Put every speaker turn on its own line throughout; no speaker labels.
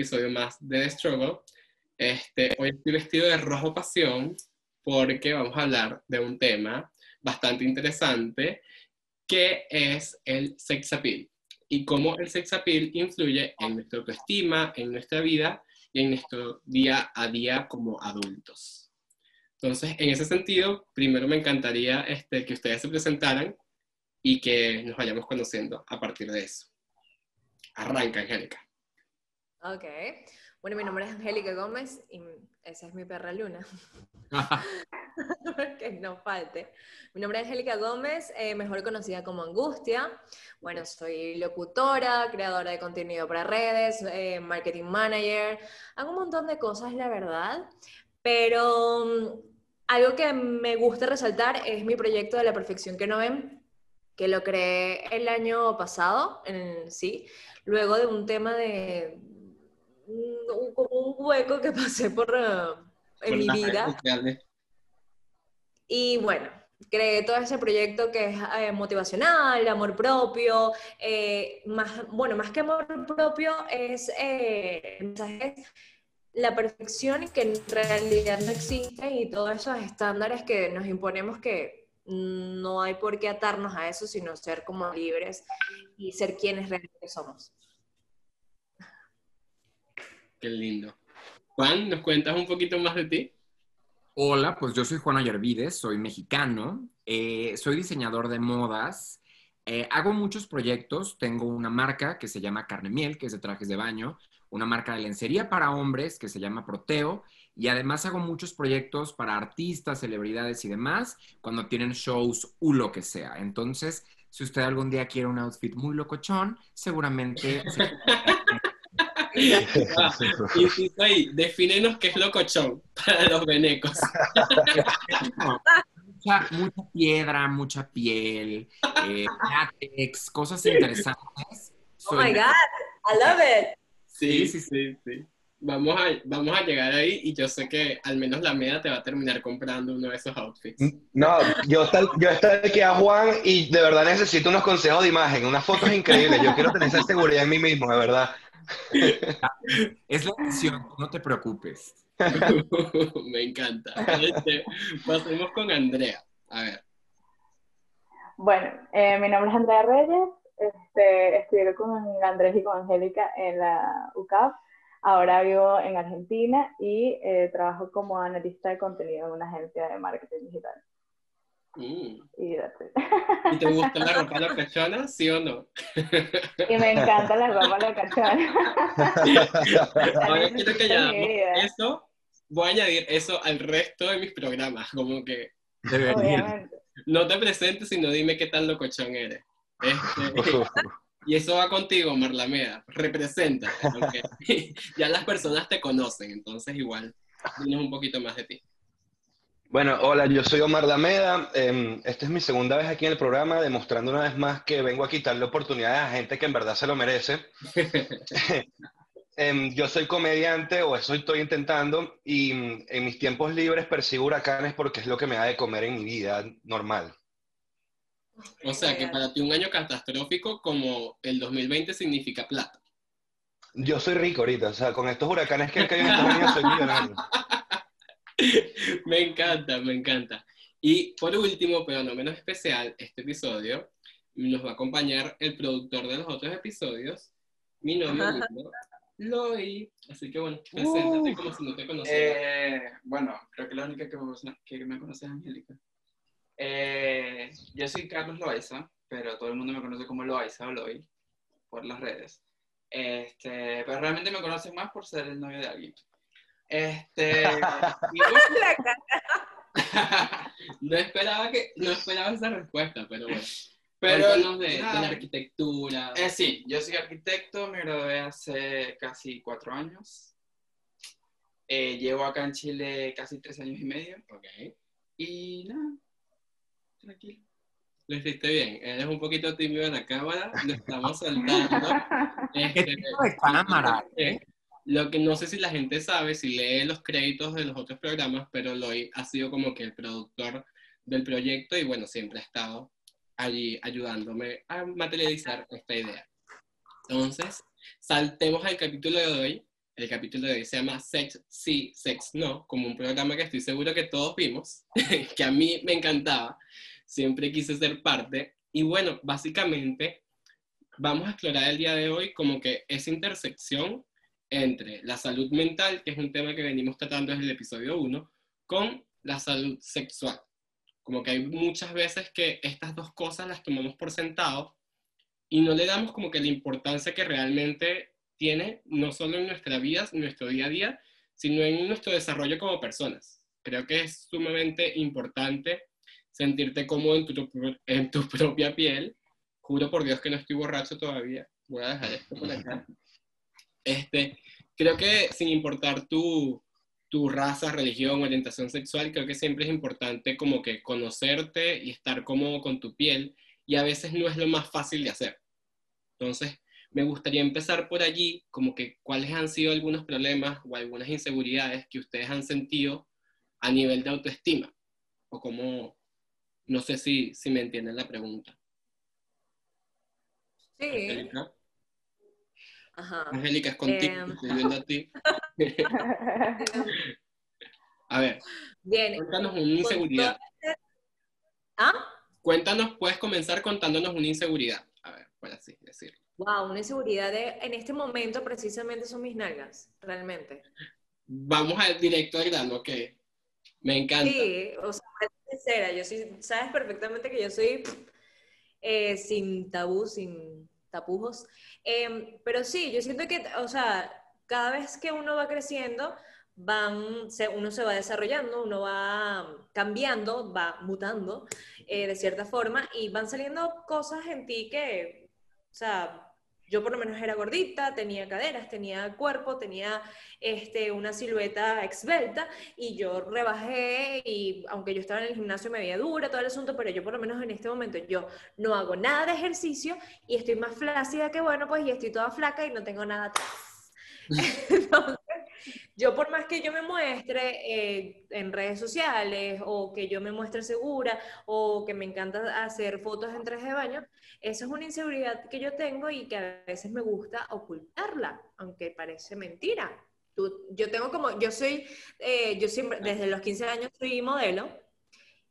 episodio más de The Struggle. Este, hoy estoy vestido de rojo pasión porque vamos a hablar de un tema bastante interesante que es el sex appeal y cómo el sex appeal influye en nuestra autoestima, en nuestra vida y en nuestro día a día como adultos. Entonces, en ese sentido, primero me encantaría este, que ustedes se presentaran y que nos vayamos conociendo a partir de eso. Arranca, Angélica.
Ok. Bueno, mi nombre es Angélica Gómez y esa es mi perra Luna. que no falte. Mi nombre es Angélica Gómez, eh, mejor conocida como Angustia. Bueno, soy locutora, creadora de contenido para redes, eh, marketing manager. Hago un montón de cosas, la verdad. Pero mm, algo que me gusta resaltar es mi proyecto de la perfección que no ven, que lo creé el año pasado, en, sí, luego de un tema de un, como un hueco que pasé por, uh, en mi vida. Y bueno, creé todo ese proyecto que es eh, motivacional, amor propio, eh, más, bueno, más que amor propio es eh, la perfección que en realidad no existe y todos esos estándares que nos imponemos que no hay por qué atarnos a eso, sino ser como libres y ser quienes realmente somos.
Qué lindo. Juan, ¿nos cuentas un poquito más de ti?
Hola, pues yo soy Juan Ayervides, soy mexicano, eh, soy diseñador de modas, eh, hago muchos proyectos, tengo una marca que se llama Carne Miel, que es de trajes de baño, una marca de lencería para hombres que se llama Proteo, y además hago muchos proyectos para artistas, celebridades y demás, cuando tienen shows u lo que sea. Entonces, si usted algún día quiere un outfit muy locochón, seguramente...
y si ahí, defínenos qué es locochón para los venecos.
mucha, mucha, piedra, mucha piel, eh, látex, cosas interesantes.
Oh my God, I love it.
Sí, sí, sí, sí. Vamos a, vamos a llegar ahí y yo sé que al menos la media te va a terminar comprando uno de esos outfits.
No, yo estoy, yo aquí a Juan y de verdad necesito unos consejos de imagen, unas fotos increíbles. Yo quiero tener esa seguridad en mí mismo, de verdad.
Es la opción, no te preocupes.
Me encanta. Este, pasemos con Andrea. A ver.
Bueno, eh, mi nombre es Andrea Reyes. Este, estudié con Andrés y con Angélica en la UCAP. Ahora vivo en Argentina y eh, trabajo como analista de contenido en una agencia de marketing digital.
Mm. Y, te gusta la ropa locachona, sí o no?
Y me encanta la ropa locachona.
Ahora quiero que ya eso, voy a añadir eso al resto de mis programas, como que no te presentes, sino dime qué tan locochón eres. Este, y eso va contigo, Marlameda, representa, ya las personas te conocen, entonces igual, dinos un poquito más de ti.
Bueno, hola, yo soy Omar Dameda. Em, esta es mi segunda vez aquí en el programa, demostrando una vez más que vengo a quitarle oportunidades a gente que en verdad se lo merece. Em, yo soy comediante, o eso estoy intentando, y mm, en mis tiempos libres persigo huracanes porque es lo que me da de comer en mi vida normal.
O sea, que para ti un año catastrófico como el 2020 significa plata.
Yo soy rico ahorita, o sea, con estos huracanes que hay en estos años soy millonario.
me encanta, me encanta. Y por último, pero no menos especial, este episodio nos va a acompañar el productor de los otros episodios, mi nombre es Loi. Así que bueno, preséntate uh, como si no te conociera.
Eh, bueno, creo que la única que me, que me conoce es Angélica. Eh, yo soy Carlos Loaiza, pero todo el mundo me conoce como Loaiza o Loi por las redes. Este, pero realmente me conocen más por ser el novio de alguien. Este.
no esperaba que, no esperaba esa respuesta, pero bueno. Pero de, de, la arquitectura.
Eh, sí, yo soy arquitecto, me gradué hace casi cuatro años. Eh, llevo acá en Chile casi tres años y medio.
Ok.
Y nada, tranquilo.
Lo hiciste bien. Eres un poquito tímido en la cámara, lo estamos saltando.
Este, ¿Qué de cámara?
¿eh? Lo que no sé si la gente sabe, si lee los créditos de los otros programas, pero Loy ha sido como que el productor del proyecto y bueno, siempre ha estado allí ayudándome a materializar esta idea. Entonces, saltemos al capítulo de hoy. El capítulo de hoy se llama Sex sí, Sex no, como un programa que estoy seguro que todos vimos, que a mí me encantaba, siempre quise ser parte. Y bueno, básicamente vamos a explorar el día de hoy como que esa intersección entre la salud mental, que es un tema que venimos tratando desde el episodio 1, con la salud sexual. Como que hay muchas veces que estas dos cosas las tomamos por sentado y no le damos como que la importancia que realmente tiene, no solo en nuestra vida, en nuestro día a día, sino en nuestro desarrollo como personas. Creo que es sumamente importante sentirte cómodo en tu, en tu propia piel. Juro por Dios que no estoy borracho todavía. Voy a dejar esto por acá. Este, creo que sin importar tu, tu raza, religión, orientación sexual, creo que siempre es importante como que conocerte y estar cómodo con tu piel y a veces no es lo más fácil de hacer. Entonces, me gustaría empezar por allí, como que cuáles han sido algunos problemas o algunas inseguridades que ustedes han sentido a nivel de autoestima, o como, no sé si, si me entienden la pregunta.
Sí. Ajá.
Angélica, es contigo,
Em.
estoy viendo a ti. a ver,
Bien.
cuéntanos una inseguridad.
¿Ah?
Cuéntanos, puedes comenzar contándonos una inseguridad. A ver, por así decirlo.
Wow, una inseguridad de, en este momento precisamente son mis nalgas, realmente.
Vamos a, directo al grano, ok. Me encanta.
Sí, o sea, ser sincera, yo sí, sabes perfectamente que yo soy eh, sin tabú, sin tapujos. Em, pero sí, yo siento que, o sea, cada vez que uno va creciendo, van, se- uno se va desarrollando, uno va cambiando, va mutando eh, de cierta forma y van saliendo cosas en ti que, o sea, yo por lo menos era gordita, tenía caderas, tenía cuerpo, tenía este, una silueta esbelta y yo rebajé y aunque yo estaba en el gimnasio me veía dura todo el asunto, pero yo por lo menos en este momento yo no hago nada de ejercicio y estoy más flácida que bueno, pues y estoy toda flaca y no tengo nada atrás. Yo por más que yo me muestre eh, en redes sociales o que yo me muestre segura o que me encanta hacer fotos en traje de baño, eso es una inseguridad que yo tengo y que a veces me gusta ocultarla, aunque parece mentira. Tú- yo tengo como, yo soy, eh, yo siempre, desde los 15 años soy modelo,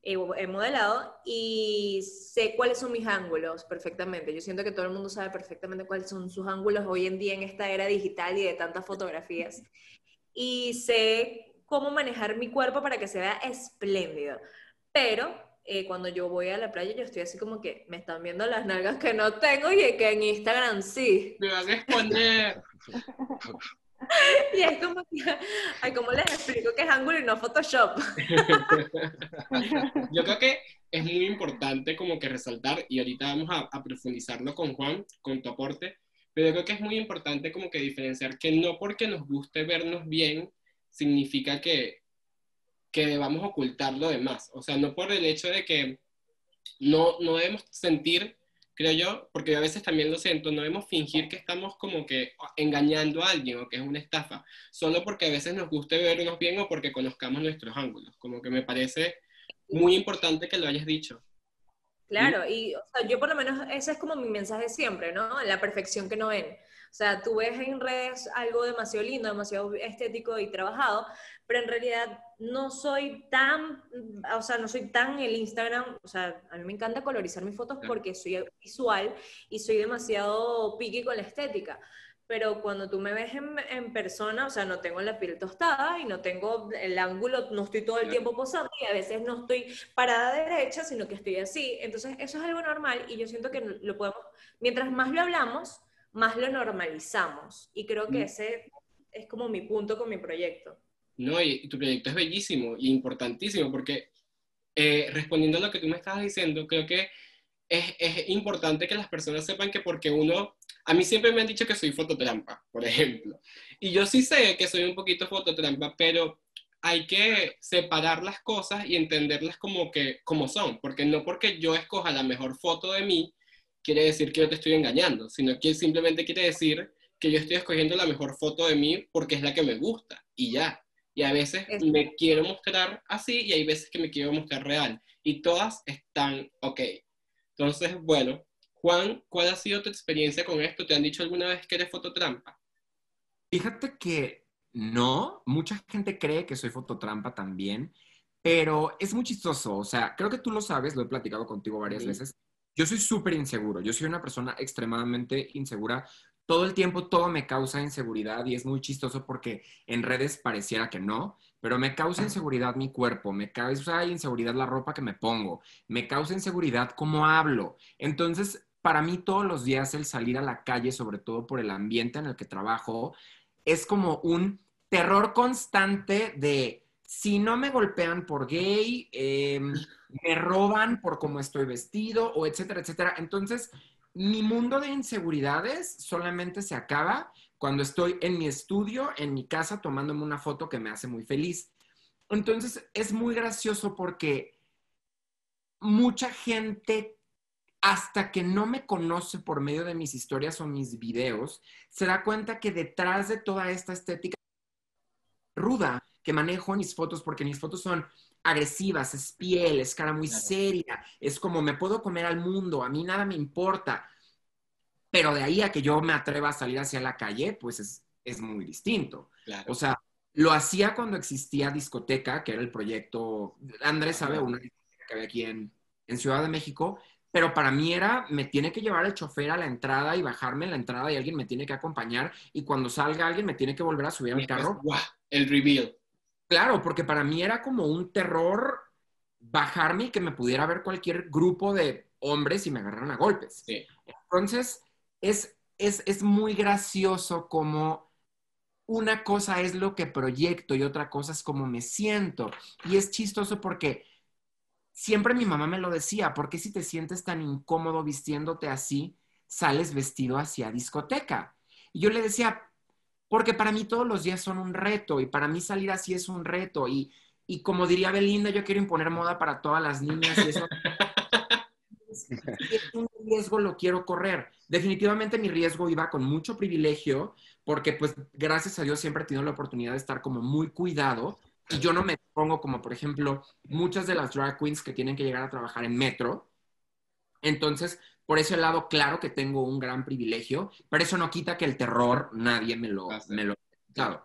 eh, he modelado y sé cuáles son mis ángulos perfectamente. Yo siento que todo el mundo sabe perfectamente cuáles son sus ángulos hoy en día en esta era digital y de tantas fotografías. Y sé cómo manejar mi cuerpo para que se vea espléndido. Pero eh, cuando yo voy a la playa, yo estoy así como que me están viendo las nalgas que no tengo y que en Instagram sí.
Me van a exponer.
Y es como que, ay, ¿cómo les explico que es ángulo y no Photoshop?
Yo creo que es muy importante como que resaltar, y ahorita vamos a, a profundizarlo con Juan, con tu aporte, pero yo creo que es muy importante como que diferenciar que no porque nos guste vernos bien, significa que, que debamos ocultar lo demás. O sea, no por el hecho de que no, no debemos sentir, creo yo, porque yo a veces también lo siento, no debemos fingir que estamos como que engañando a alguien o que es una estafa, solo porque a veces nos guste vernos bien o porque conozcamos nuestros ángulos. Como que me parece muy importante que lo hayas dicho.
Claro, y yo por lo menos ese es como mi mensaje siempre, ¿no? La perfección que no ven. O sea, tú ves en redes algo demasiado lindo, demasiado estético y trabajado, pero en realidad no soy tan, o sea, no soy tan el Instagram, o sea, a mí me encanta colorizar mis fotos porque soy visual y soy demasiado picky con la estética. Pero cuando tú me ves en, en persona, o sea, no tengo la piel tostada y no tengo el ángulo, no estoy todo el tiempo posando y a veces no estoy parada derecha, sino que estoy así. Entonces, eso es algo normal y yo siento que lo podemos, mientras más lo hablamos, más lo normalizamos. Y creo que
Mm.
ese es como mi punto con mi proyecto.
No, y, y tu proyecto es bellísimo y importantísimo porque eh, respondiendo a lo que tú me estabas diciendo, creo que es, es importante que las personas sepan que porque uno, a mí siempre me han dicho que soy fototrampa, por ejemplo, y yo sí sé que soy un poquito fototrampa, pero hay que separar las cosas y entenderlas como que como son, porque no porque yo escoja la mejor foto de mí quiere decir que yo te estoy engañando, sino que simplemente quiere decir que yo estoy escogiendo la mejor foto de mí porque es la que me gusta y ya. Y a veces
Es-
me quiero mostrar así y hay veces que me quiero mostrar real. Y todas están ok. Entonces, bueno, Juan, ¿cuál ha sido tu experiencia con esto? ¿Te han dicho alguna vez que eres fototrampa?
Fíjate que no, mucha gente cree que soy fototrampa también, pero es muy chistoso. O sea, creo que tú lo sabes, lo he platicado contigo varias veces. Yo soy súper inseguro, yo soy una persona extremadamente insegura. Todo el tiempo todo me causa inseguridad y es muy chistoso porque en redes pareciera que no, pero me causa inseguridad mi cuerpo, me causa inseguridad la ropa que me pongo, me causa inseguridad cómo hablo. Entonces, para mí todos los días el salir a la calle, sobre todo por el ambiente en el que trabajo, es como un terror constante de si no me golpean por gay, eh, me roban por cómo estoy vestido, o etcétera, etcétera. Entonces, mi mundo de inseguridades solamente se acaba cuando estoy en mi estudio, en mi casa, tomándome una foto que me hace muy feliz. Entonces, es muy gracioso porque mucha gente, hasta que no me conoce por medio de mis historias o mis videos, se da cuenta que detrás de toda esta estética ruda que manejo en mis fotos, porque mis fotos son agresivas, es piel, es cara muy
Claro.
seria, es como me puedo comer al mundo, a mí nada me importa. Pero de ahí a que yo me atreva a salir hacia la calle, pues es, es muy distinto.
Claro.
O sea, lo hacía cuando existía discoteca, que era el proyecto, Andrés sabe, una discoteca que había aquí en, en Ciudad de México, pero para mí era, me tiene que llevar el chofer a la entrada y bajarme en la entrada y alguien me tiene que acompañar y cuando salga alguien me tiene que volver a subir al carro.
¡guau! El reveal.
Claro, porque para mí era como un terror bajarme y que me pudiera ver cualquier grupo de hombres y me agarraran a golpes.
Sí.
Entonces, es, es, es muy gracioso como una cosa es lo que proyecto y otra cosa es cómo me siento. Y es chistoso porque siempre mi mamá me lo decía, ¿por qué si te sientes tan incómodo vistiéndote así, sales vestido hacia discoteca? Y yo le decía, porque para mí todos los días son un reto y para mí salir así es un reto. Y, y como diría Belinda, yo quiero imponer moda para todas las niñas y eso si es un riesgo lo quiero correr. Definitivamente mi riesgo iba con mucho privilegio, porque pues gracias a Dios siempre he tenido la oportunidad de estar como muy cuidado y yo no me pongo como, por ejemplo, muchas de las drag queens que tienen que llegar a trabajar en metro. Entonces, por ese lado, claro que tengo un gran privilegio, pero eso no quita que el terror nadie me lo... Me lo claro.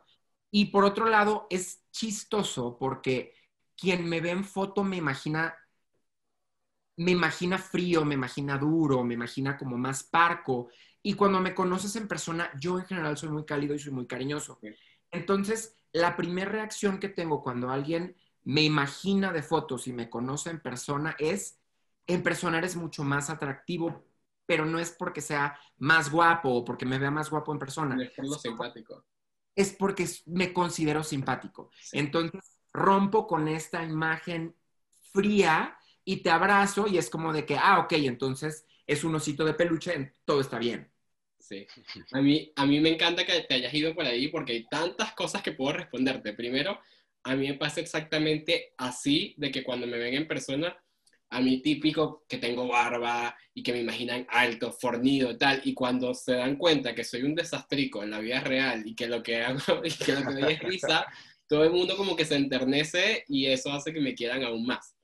Y por otro lado, es chistoso porque quien me ve en foto me imagina me imagina frío, me imagina duro, me imagina como más parco. Y cuando me conoces en persona, yo en general soy muy cálido y soy muy cariñoso. Entonces, la primera reacción que tengo cuando alguien me imagina de fotos y me conoce en persona es, en persona eres mucho más atractivo, pero no es porque sea más guapo o porque me vea más guapo en persona.
Es por lo simpático.
Es porque me considero simpático.
Sí.
Entonces rompo con esta imagen fría y te abrazo y es como de que, ah, ok, entonces es un osito de peluche, todo está bien.
Sí. A mí, a mí me encanta que te hayas ido por ahí porque hay tantas cosas que puedo responderte. Primero, a mí me pasa exactamente así, de que cuando me ven en persona, a mí típico que tengo barba y que me imaginan alto, fornido, tal, y cuando se dan cuenta que soy un desastrico en la vida real y que lo que hago y que lo que doy es risa, todo el mundo como que se enternece y eso hace que me quieran aún más.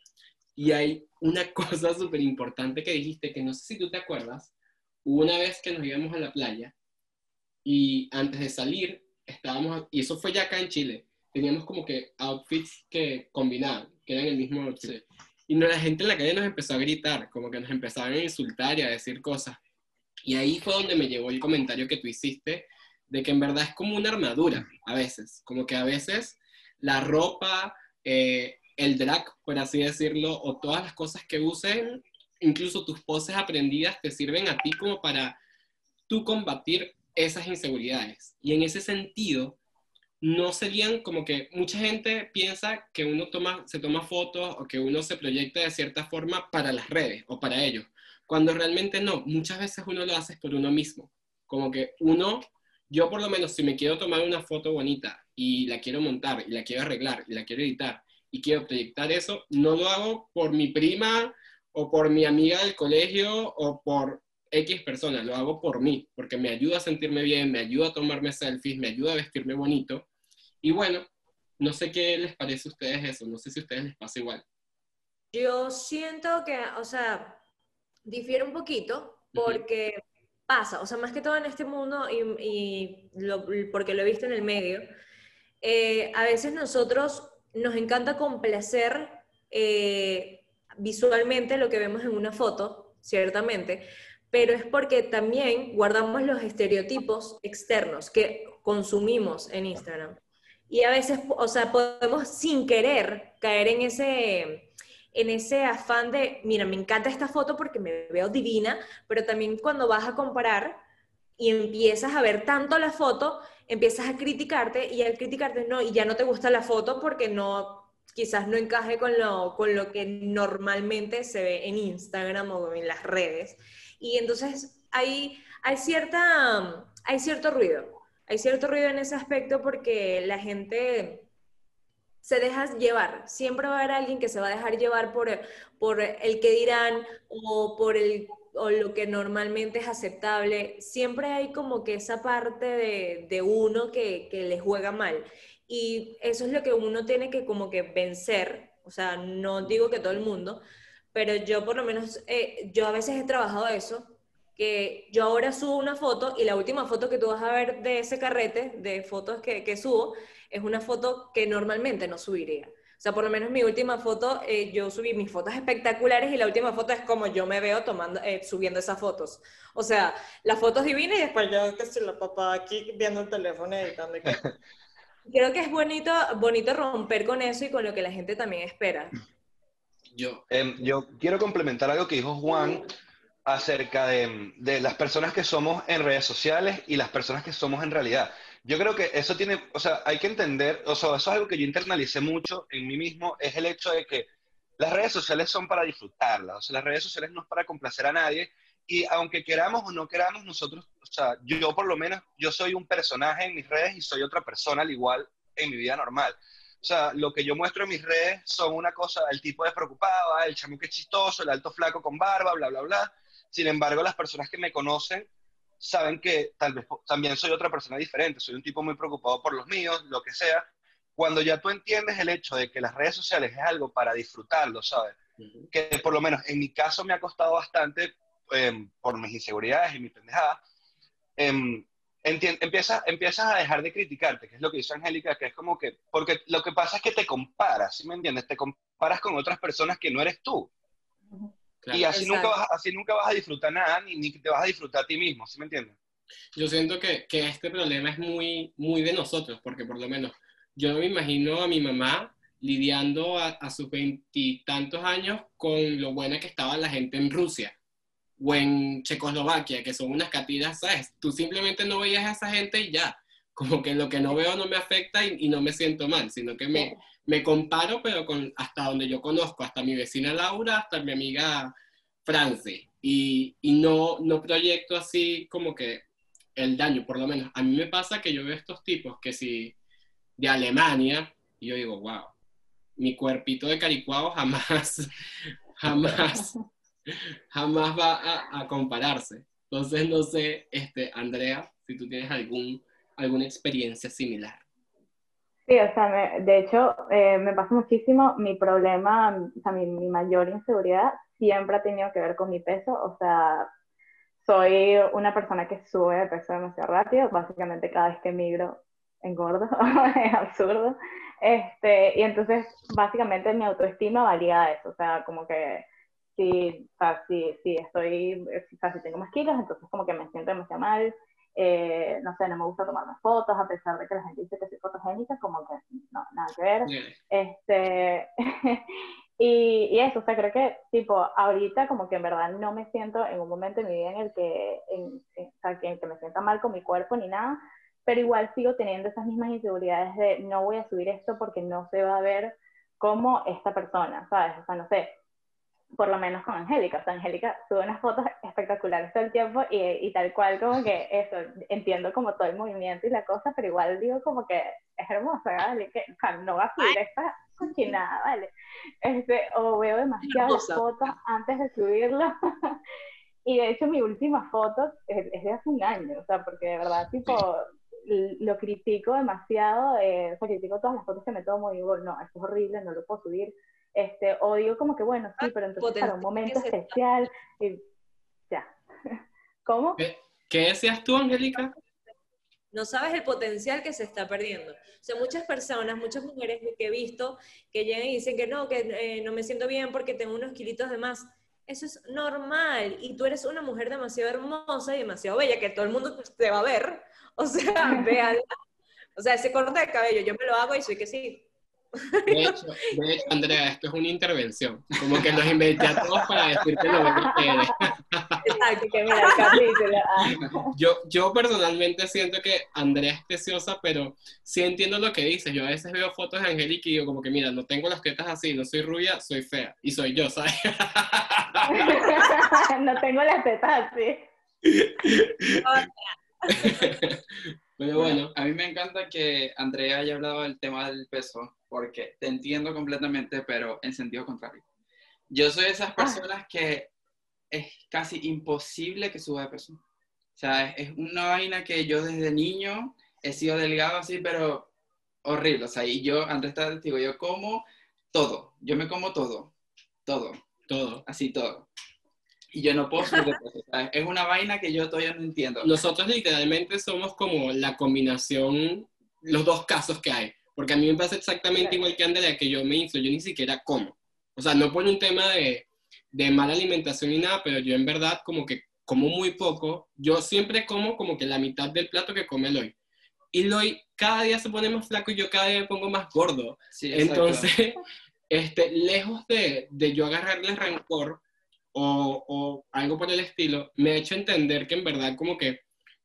Y hay una cosa súper importante que dijiste, que no sé si tú te acuerdas, una vez que nos íbamos a la playa y antes de salir estábamos, y eso fue ya acá en Chile, teníamos como que outfits que combinaban, que eran el mismo outfit. Y la gente en la calle nos empezó a gritar, como que nos empezaban a insultar y a decir cosas. Y ahí fue donde me llegó el comentario que tú hiciste, de que en verdad es como una armadura, a veces, como que a veces la ropa, eh, el drag, por así decirlo, o todas las cosas que usen, incluso tus poses aprendidas, te sirven a ti como para tú combatir esas inseguridades. Y en ese sentido, no serían como que mucha gente piensa que uno toma, se toma fotos o que uno se proyecta de cierta forma para las redes o para ellos, cuando realmente no, muchas veces uno lo hace por uno mismo, como que uno, yo por lo menos si me quiero tomar una foto bonita y la quiero montar y la quiero arreglar y la quiero editar y quiero proyectar eso, no lo hago por mi prima o por mi amiga del colegio o por X persona, lo hago por mí, porque me ayuda a sentirme bien, me ayuda a tomarme selfies, me ayuda a vestirme bonito. Y bueno, no sé qué les parece a ustedes eso, no sé si a ustedes les pasa igual.
Yo siento que, o sea, difiere un poquito, porque pasa, o sea, más que todo en este mundo y, porque lo he visto en el medio, eh, a veces nosotros nos encanta complacer eh, visualmente lo que vemos en una foto, ciertamente, pero es porque también guardamos los estereotipos externos que consumimos en Instagram. Y a veces, o sea, podemos sin querer caer en ese, en ese afán de, mira, me encanta esta foto porque me veo divina, pero también cuando vas a comparar y empiezas a ver tanto la foto, empiezas a criticarte y al criticarte no, y ya no te gusta la foto porque no, quizás no encaje con lo, con lo que normalmente se ve en Instagram o en las redes. Y entonces hay, hay, cierta, hay cierto ruido, hay cierto ruido en ese aspecto porque la gente se deja llevar. Siempre va a haber alguien que se va a dejar llevar por, por el que dirán o por el o lo que normalmente es aceptable. Siempre hay como que esa parte de, de uno que, que, le juega mal. Y eso es lo que uno tiene que como que vencer. O sea, no digo que todo el mundo, pero yo por lo menos, eh, yo a veces he trabajado eso, que yo ahora subo una foto y la última foto que tú vas a ver de ese carrete de fotos que, que subo es una foto que normalmente no subiría. O sea, por lo menos mi última foto, eh, yo subí mis fotos espectaculares y la última foto es como yo me veo tomando, eh, subiendo esas fotos. O sea, las fotos divinas y después yo que soy la papá aquí viendo el teléfono editando. Creo que es bonito, bonito romper con eso y con lo que la gente también espera.
Yo. Em, yo quiero complementar algo que dijo Juan acerca de, las personas que somos en redes sociales y las personas que somos en realidad. Yo creo que eso tiene, o sea, hay que entender, o sea, eso es algo que yo internalicé mucho en mí mismo, es el hecho de que las redes sociales son para disfrutarlas, o sea, las redes sociales no es para complacer a nadie, y aunque queramos o no queramos, nosotros, o sea, yo por lo menos, yo soy un personaje en mis redes y soy otra persona al igual en mi vida normal. O sea, lo que yo muestro en mis redes son una cosa, el tipo despreocupado, ah, el chamo que es chistoso, el alto flaco con barba, bla, bla, bla. Sin embargo, las personas que me conocen saben que tal vez también soy otra persona diferente, soy un tipo muy preocupado por los míos, lo que sea. Cuando ya tú entiendes el hecho de que las redes sociales es algo para disfrutarlo, ¿sabes? Que por lo menos en mi caso me ha costado bastante em, por mis inseguridades y mi pendejada. Eh, empiezas, empiezas a dejar de criticarte, que es lo que dice Angélica, que es como que, porque lo que pasa es que te comparas, ¿sí me entiendes? Te comparas con otras personas que no eres tú. Y así nunca, vas, así nunca vas a disfrutar nada, ni, ni, te vas a disfrutar a ti mismo, ¿sí me entiendes?
Yo siento que, que este problema es muy, muy de nosotros, porque por lo menos yo me imagino a mi mamá lidiando a, a sus veintitantos años con lo buena que estaba la gente en Rusia o en Checoslovaquia, que son unas catiras, ¿sabes? Tú simplemente no veías a esa gente y ya, como que lo que no veo no me afecta y, no me siento mal, sino que me, me comparo, pero con hasta donde yo conozco, hasta mi vecina Laura, hasta mi amiga France, y, y no, no proyecto así como que el daño, por lo menos. A mí me pasa que yo veo estos tipos que si de Alemania, y yo digo, wow, mi cuerpito de caricuado jamás, jamás jamás va a, compararse. Entonces, no sé, este, Andrea, si tú tienes algún, alguna experiencia similar.
Sí, o sea, de hecho, eh, me pasa muchísimo. Mi problema, o sea, mi, mi, mayor inseguridad siempre ha tenido que ver con mi peso. O sea, soy una persona que sube de peso demasiado rápido. Básicamente, cada vez que migro, engordo. es absurdo. Este, y entonces, básicamente, mi autoestima valía eso. O sea, como que si, o sea, si, si estoy, o sea, si tengo más kilos, entonces como que me siento demasiado mal, eh, no sé, no me gusta tomarme fotos, a pesar de que la gente dice que soy fotogénica, como que no, nada que ver. Este, y, y, eso, o sea, creo que, tipo, ahorita como que en verdad no me siento en un momento en mi vida en el que, en, o sea, que, que me sienta mal con mi cuerpo ni nada, pero igual sigo teniendo esas mismas inseguridades de no voy a subir esto porque no se va a ver como esta persona, ¿sabes? O sea, no sé, por lo menos con Angélica. O sea, Angélica sube unas fotos espectaculares todo el tiempo y, y, tal cual como que eso, entiendo como todo el movimiento y la cosa, pero igual digo como que es hermosa, ¿vale? Que, o sea, no va a subir esta cochinada, ¿vale? Este, o veo demasiadas fotos antes de subirlo. y de hecho mi última foto es, es, de hace un año, o sea, porque de verdad, tipo, lo critico demasiado, eh, o sea, critico todas las fotos que me tomo y digo, no, esto es horrible, no lo puedo subir este, o digo como que bueno, sí, pero entonces para un momento especial, y ya. ¿Cómo?
¿Qué, qué decías tú, Angélica?
No sabes el potencial que se está perdiendo. O sea, muchas personas, muchas mujeres que he visto que llegan y dicen que no, que eh, no me siento bien porque tengo unos kilitos de más. Eso es normal. Y tú eres una mujer demasiado hermosa y demasiado bella que todo el mundo te va a ver. O sea, véanla. O sea, ese corte de cabello, yo me lo hago y soy que sí.
De hecho, de hecho, Andrea, esto es una intervención. Como que los inventé a todos para decirte lo que eres.
Exacto, que mira el capítulo. ah.
Yo, yo personalmente siento que Andrea es preciosa, pero sí entiendo lo que dices. Yo a veces veo fotos de Angélica y digo como que, mira, no tengo las tetas así, no soy rubia, soy fea. Y soy yo, ¿sabes?
no tengo las tetas así.
Pero bueno,
A mí me encanta que Andrea haya hablado del tema del peso, porque te entiendo completamente, pero en sentido contrario. Yo soy de esas personas que es casi imposible que suba de peso. O sea, es es una vaina que yo desde niño he sido delgado así, pero horrible. O sea, y yo, Andrea está testigo, yo como todo. Yo me como todo. Todo.
todo.
Así todo. Y yo no puedo sea, es una vaina que yo todavía no entiendo.
Nosotros literalmente somos como la combinación, los dos casos que hay. Porque a mí me pasa exactamente igual que Andrea, que yo me hizo, yo ni siquiera como. O sea, no por un tema de, de mala alimentación ni nada, pero yo en verdad como que como muy poco. Yo siempre como como que la mitad del plato que come Eloy. Y Eloy cada día se pone más flaco y yo cada día me pongo más gordo.
Sí.
Entonces, este, lejos de, de yo agarrarle rencor o, algo por el estilo, me ha hecho entender que en verdad como que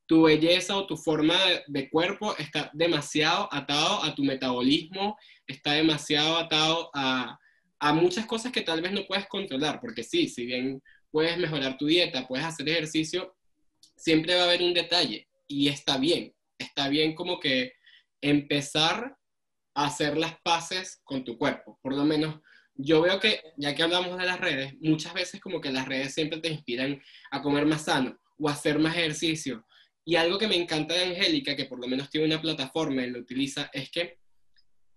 tu belleza o tu forma de, de cuerpo está demasiado atado a tu metabolismo, está demasiado atado a, a muchas cosas que tal vez no puedes controlar, porque sí, si bien puedes mejorar tu dieta, puedes hacer ejercicio, siempre va a haber un detalle y está bien, está bien como que empezar a hacer las paces con tu cuerpo. Por lo menos yo veo que, ya que hablamos de las redes, muchas veces como que las redes siempre te inspiran a comer más sano o a hacer más ejercicio. Y algo que me encanta de Angélica, que por lo menos tiene una plataforma y lo utiliza, es que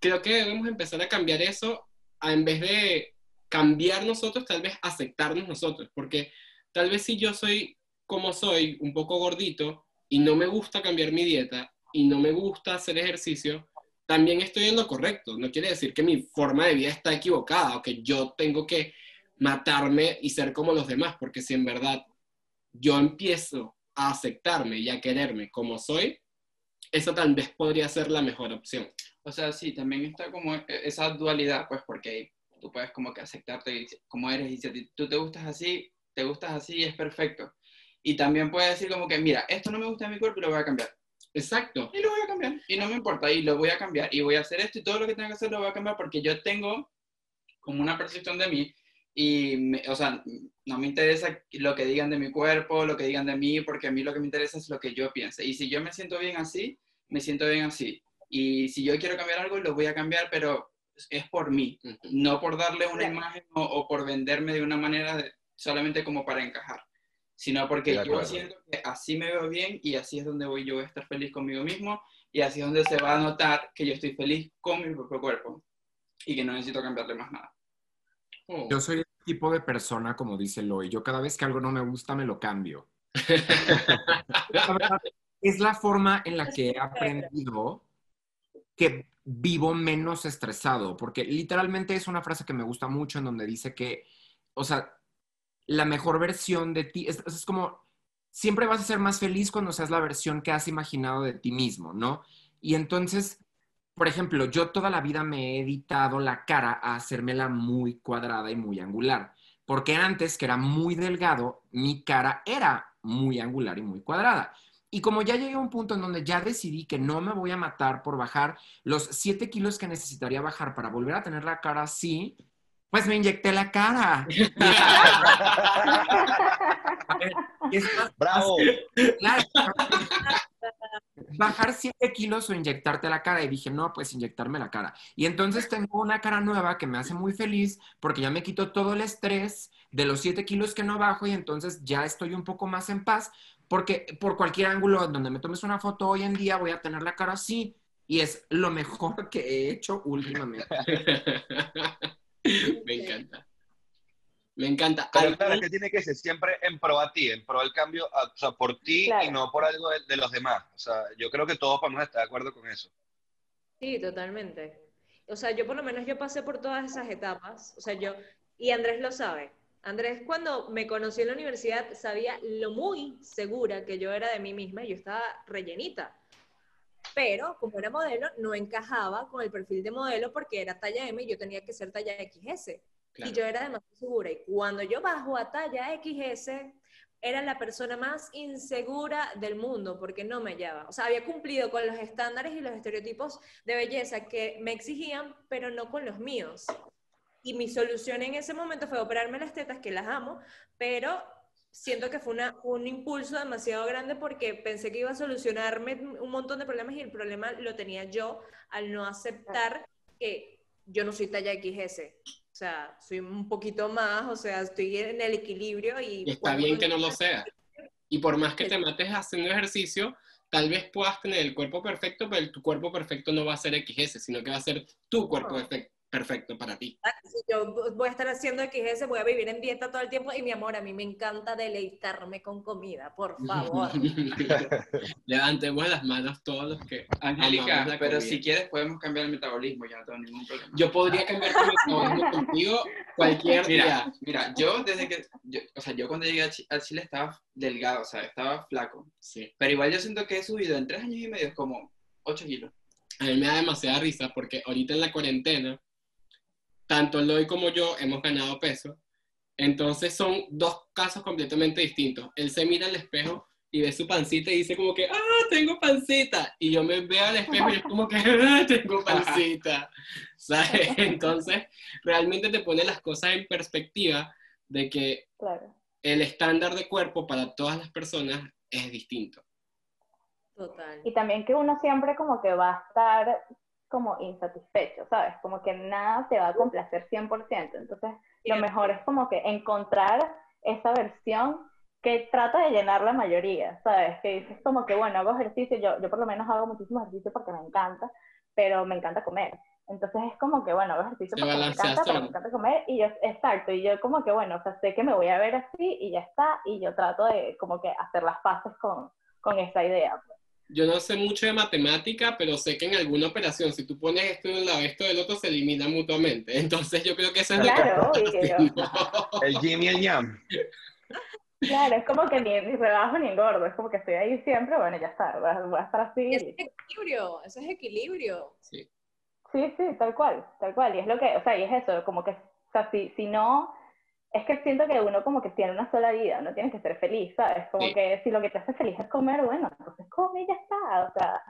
creo que debemos empezar a cambiar eso a, en vez de cambiar nosotros, tal vez aceptarnos nosotros. Porque tal vez si yo soy como soy, un poco gordito, y no me gusta cambiar mi dieta, y no me gusta hacer ejercicio, también estoy en lo correcto. No quiere decir que mi forma de vida está equivocada o que yo tengo que matarme y ser como los demás, porque si en verdad yo empiezo a aceptarme y a quererme como soy, eso tal vez podría ser la mejor opción.
O sea, sí, también está como e- esa dualidad, pues, porque tú puedes como que aceptarte como eres y si tú te gustas así, te gustas así y es perfecto. Y también puedes decir como que, mira, esto no me gusta de mi cuerpo y lo voy a cambiar.
Exacto.
Y lo voy a cambiar. Y no me importa, y lo voy a cambiar. Y voy a hacer esto y todo lo que tenga que hacer lo voy a cambiar porque yo tengo como una percepción de mí. Y, me- o sea, no me interesa lo que digan de mi cuerpo, lo que digan de mí, porque a mí lo que me interesa es lo que yo piense. Y si yo me siento bien así, me siento bien así. Y si yo quiero cambiar algo, lo voy a cambiar, pero es por mí, no por darle una imagen o, o por venderme de una manera de- solamente como para encajar, sino porque yo
acuerdo.
siento que así me veo bien y así es donde voy yo a estar feliz conmigo mismo y así es donde se va a notar que yo estoy feliz con mi propio cuerpo y que no necesito cambiarle más nada.
Oh.
Yo soy el tipo de persona, como dice Loy, yo cada vez que algo no me gusta me lo cambio. La verdad, es la forma en la que he aprendido que vivo menos estresado, porque literalmente es una frase que me gusta mucho en donde dice que, o sea, la mejor versión de ti, es, como, siempre vas a ser más feliz cuando seas la versión que has imaginado de ti mismo, ¿no? Y entonces, por ejemplo, yo toda la vida me he editado la cara a hacérmela muy cuadrada y muy angular, porque antes, que era muy delgado, mi cara era muy angular y muy cuadrada. Y como ya llegué a un punto en donde ya decidí que no me voy a matar por bajar los 7 kilos que necesitaría bajar para volver a tener la cara así, pues me inyecté la cara.
¡Bravo!
Claro. Bajar 7 kilos o inyectarte la cara. Y dije, no, pues inyectarme la cara. Y entonces tengo una cara nueva que me hace muy feliz porque ya me quito todo el estrés de los 7 kilos que no bajo y entonces ya estoy un poco más en paz porque por cualquier ángulo donde me tomes una foto hoy en día voy a tener la cara así. Y es lo mejor que he hecho últimamente.
Me encanta. Me encanta.
Pero
¿Algún-
claro, es que tiene que ser siempre en pro a ti, en pro al cambio, a- o sea, por ti
Claro.
y no por algo de, de los demás. O sea, yo creo que todos podemos estar de acuerdo con eso.
Sí, totalmente. O sea, yo por lo menos yo pasé por todas esas etapas. O sea, yo, y Andrés lo sabe. Andrés cuando me conocí en la universidad sabía lo muy segura que yo era de mí misma y yo estaba rellenita. Pero como era modelo, no encajaba con el perfil de modelo porque era talla M y yo tenía que ser talla XS.
Claro.
Y yo era demasiado segura. Y cuando yo bajo a talla XS, era la persona más insegura del mundo porque no me hallaba. O sea, había cumplido con los estándares y los estereotipos de belleza que me exigían, pero no con los míos. Y mi solución en ese momento fue operarme las tetas, que las amo, pero siento que fue una, un impulso demasiado grande porque pensé que iba a solucionarme un montón de problemas y el problema lo tenía yo al no aceptar que yo no soy talla XS. O sea, soy un poquito más, o sea, estoy en el equilibrio y...
Y está bien que no lo sea. Y por más que te mates haciendo ejercicio, tal vez puedas tener el cuerpo perfecto, pero tu cuerpo perfecto no va a ser XS, sino que va a ser tu cuerpo
No.
Perfec- perfecto para ti.
Si yo voy a estar haciendo XS, voy a vivir en dieta todo el tiempo y mi amor, a mí me encanta deleitarme con comida, por favor.
Levantemos las manos todos los que
Angélica, pero
comida.
si quieres podemos cambiar el metabolismo, ya no tengo ningún problema.
Yo podría cambiar tu metabolismo contigo cualquier
Mira,
día.
mira, yo desde que, yo- o sea, yo cuando llegué a a Chile estaba delgado, o sea, estaba flaco.
Sí.
Pero igual yo siento que he subido en tres años y medio como 8 kilos.
A mí me da demasiada risa porque ahorita en la cuarentena, tanto Loy como yo hemos ganado peso. Entonces son dos casos completamente distintos. Él se mira al espejo y ve su pancita y dice como que, ah, tengo pancita. Y yo me veo al espejo y es como que, ah, tengo pancita. ¿Sabes? Entonces, realmente te pone las cosas en perspectiva de que
Claro.
el estándar de cuerpo para todas las personas es distinto.
Total.
Y también que uno siempre como que va a estar como insatisfecho, ¿sabes? Como que nada te va a complacer 100%. Entonces, lo mejor es como que encontrar esa versión que trata de llenar la mayoría, ¿sabes? Que dices como que, bueno, hago ejercicio, yo, yo por lo menos hago muchísimo ejercicio porque me encanta, pero me encanta comer. Entonces es como que, bueno, hago ejercicio porque me encanta, pero me encanta comer, y yo, exacto, y yo como que, bueno, o sea, sé que me voy a ver así y ya está, y yo trato de como que hacer las paces con, con esa idea. pues.
Yo no sé mucho de matemática, pero sé que en alguna operación, si tú pones esto de un lado y esto del otro, se eliminan mutuamente. Entonces yo creo que eso es lo que
Claro.
El Jimmy y el Yam.
Claro, es como que ni, ni rebajo ni engordo, es como que estoy ahí siempre, bueno, ya está, voy a, voy a estar así.
Eso es equilibrio, eso es equilibrio.
Sí.
Sí, sí, tal cual, tal cual. Y es lo que, o sea, y es eso, como que, o sea, si, si no, es que siento que uno como que tiene una sola vida, no tienes que ser feliz, ¿sabes? Como
Sí.
que si lo que te hace feliz es comer, bueno, entonces come y ya está, o sea,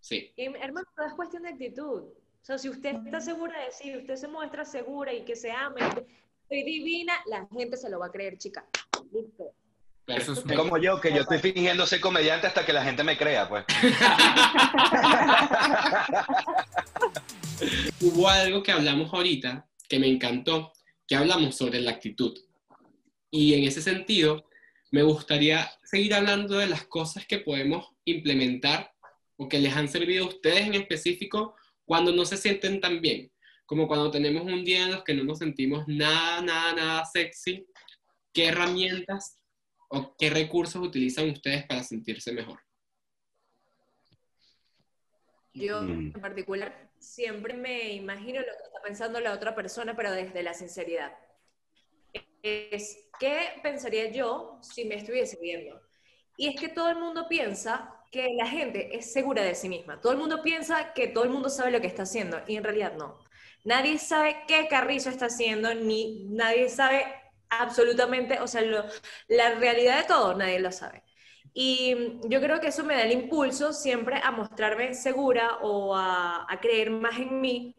Sí,
Y, hermano, todo es cuestión de actitud. O sea, si usted está segura de sí, usted se muestra segura y que se ame, soy divina, la gente se lo va a creer, chica. Listo.
Eso es.
Como yo, que yo estoy fingiendo ser comediante hasta que la gente me crea, pues.
Hubo algo que hablamos ahorita que me encantó, que hablamos sobre la actitud. Y en ese sentido, me gustaría seguir hablando de las cosas que podemos implementar o que les han servido a ustedes en específico cuando no se sienten tan bien. Como cuando tenemos un día en los que no nos sentimos nada, nada, nada sexy. ¿Qué herramientas o qué recursos utilizan ustedes para sentirse mejor?
Yo, en particular, siempre me imagino lo que está pensando la otra persona, pero desde la sinceridad. Es, ¿qué pensaría yo si me estuviese viendo? Y es que todo el mundo piensa que la gente es segura de sí misma. Todo el mundo piensa que todo el mundo sabe lo que está haciendo, y en realidad no. Nadie sabe qué carrizo está haciendo, ni nadie sabe absolutamente, o sea, lo- la realidad de todo, nadie lo sabe. Y yo creo que eso me da el impulso siempre a mostrarme segura o a, a creer más en mí,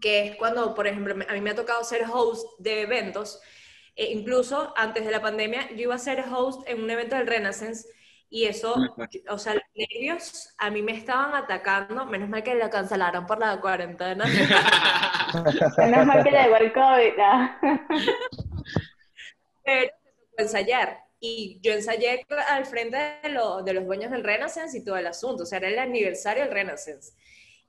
que es cuando, por ejemplo, a mí me ha tocado ser host de eventos. E incluso antes de la pandemia, yo iba a ser host en un evento del Renaissance y eso, o sea, los nervios a mí me estaban atacando. Menos mal que lo cancelaron por la cuarentena.
menos mal que llegó el COVID, ah.
pero me tocó ensayar. Y yo ensayé al frente de, lo- de los dueños del Renaissance y todo el asunto. O sea, era el aniversario del Renaissance.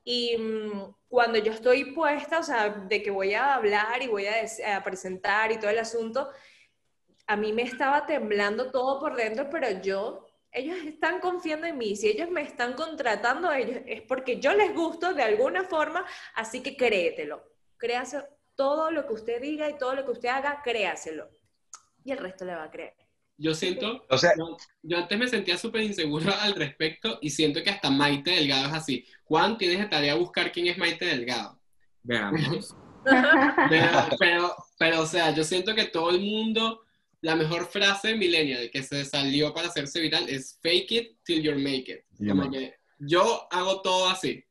Y mm, cuando yo estoy puesta, o sea, de que voy a hablar y voy a, a presentar y todo el asunto, a mí me estaba temblando todo por dentro, pero yo, ellos están confiando en mí. Si ellos me están contratando, ellos, es porque yo les gusto de alguna forma, así que créetelo. Créase todo lo que usted diga y todo lo que usted haga, créaselo. Y el resto le va a creer.
Yo siento,
O sea,
yo, yo antes me sentía súper inseguro al respecto y siento que hasta Maite Delgado es así. Juan, tienes de tarea buscar quién es Maite Delgado.
Veamos.
Pero, pero, pero, o sea, yo siento que todo el mundo, la mejor frase de Millennial que se salió para hacerse viral es fake it till you make it. Como que yo hago todo así.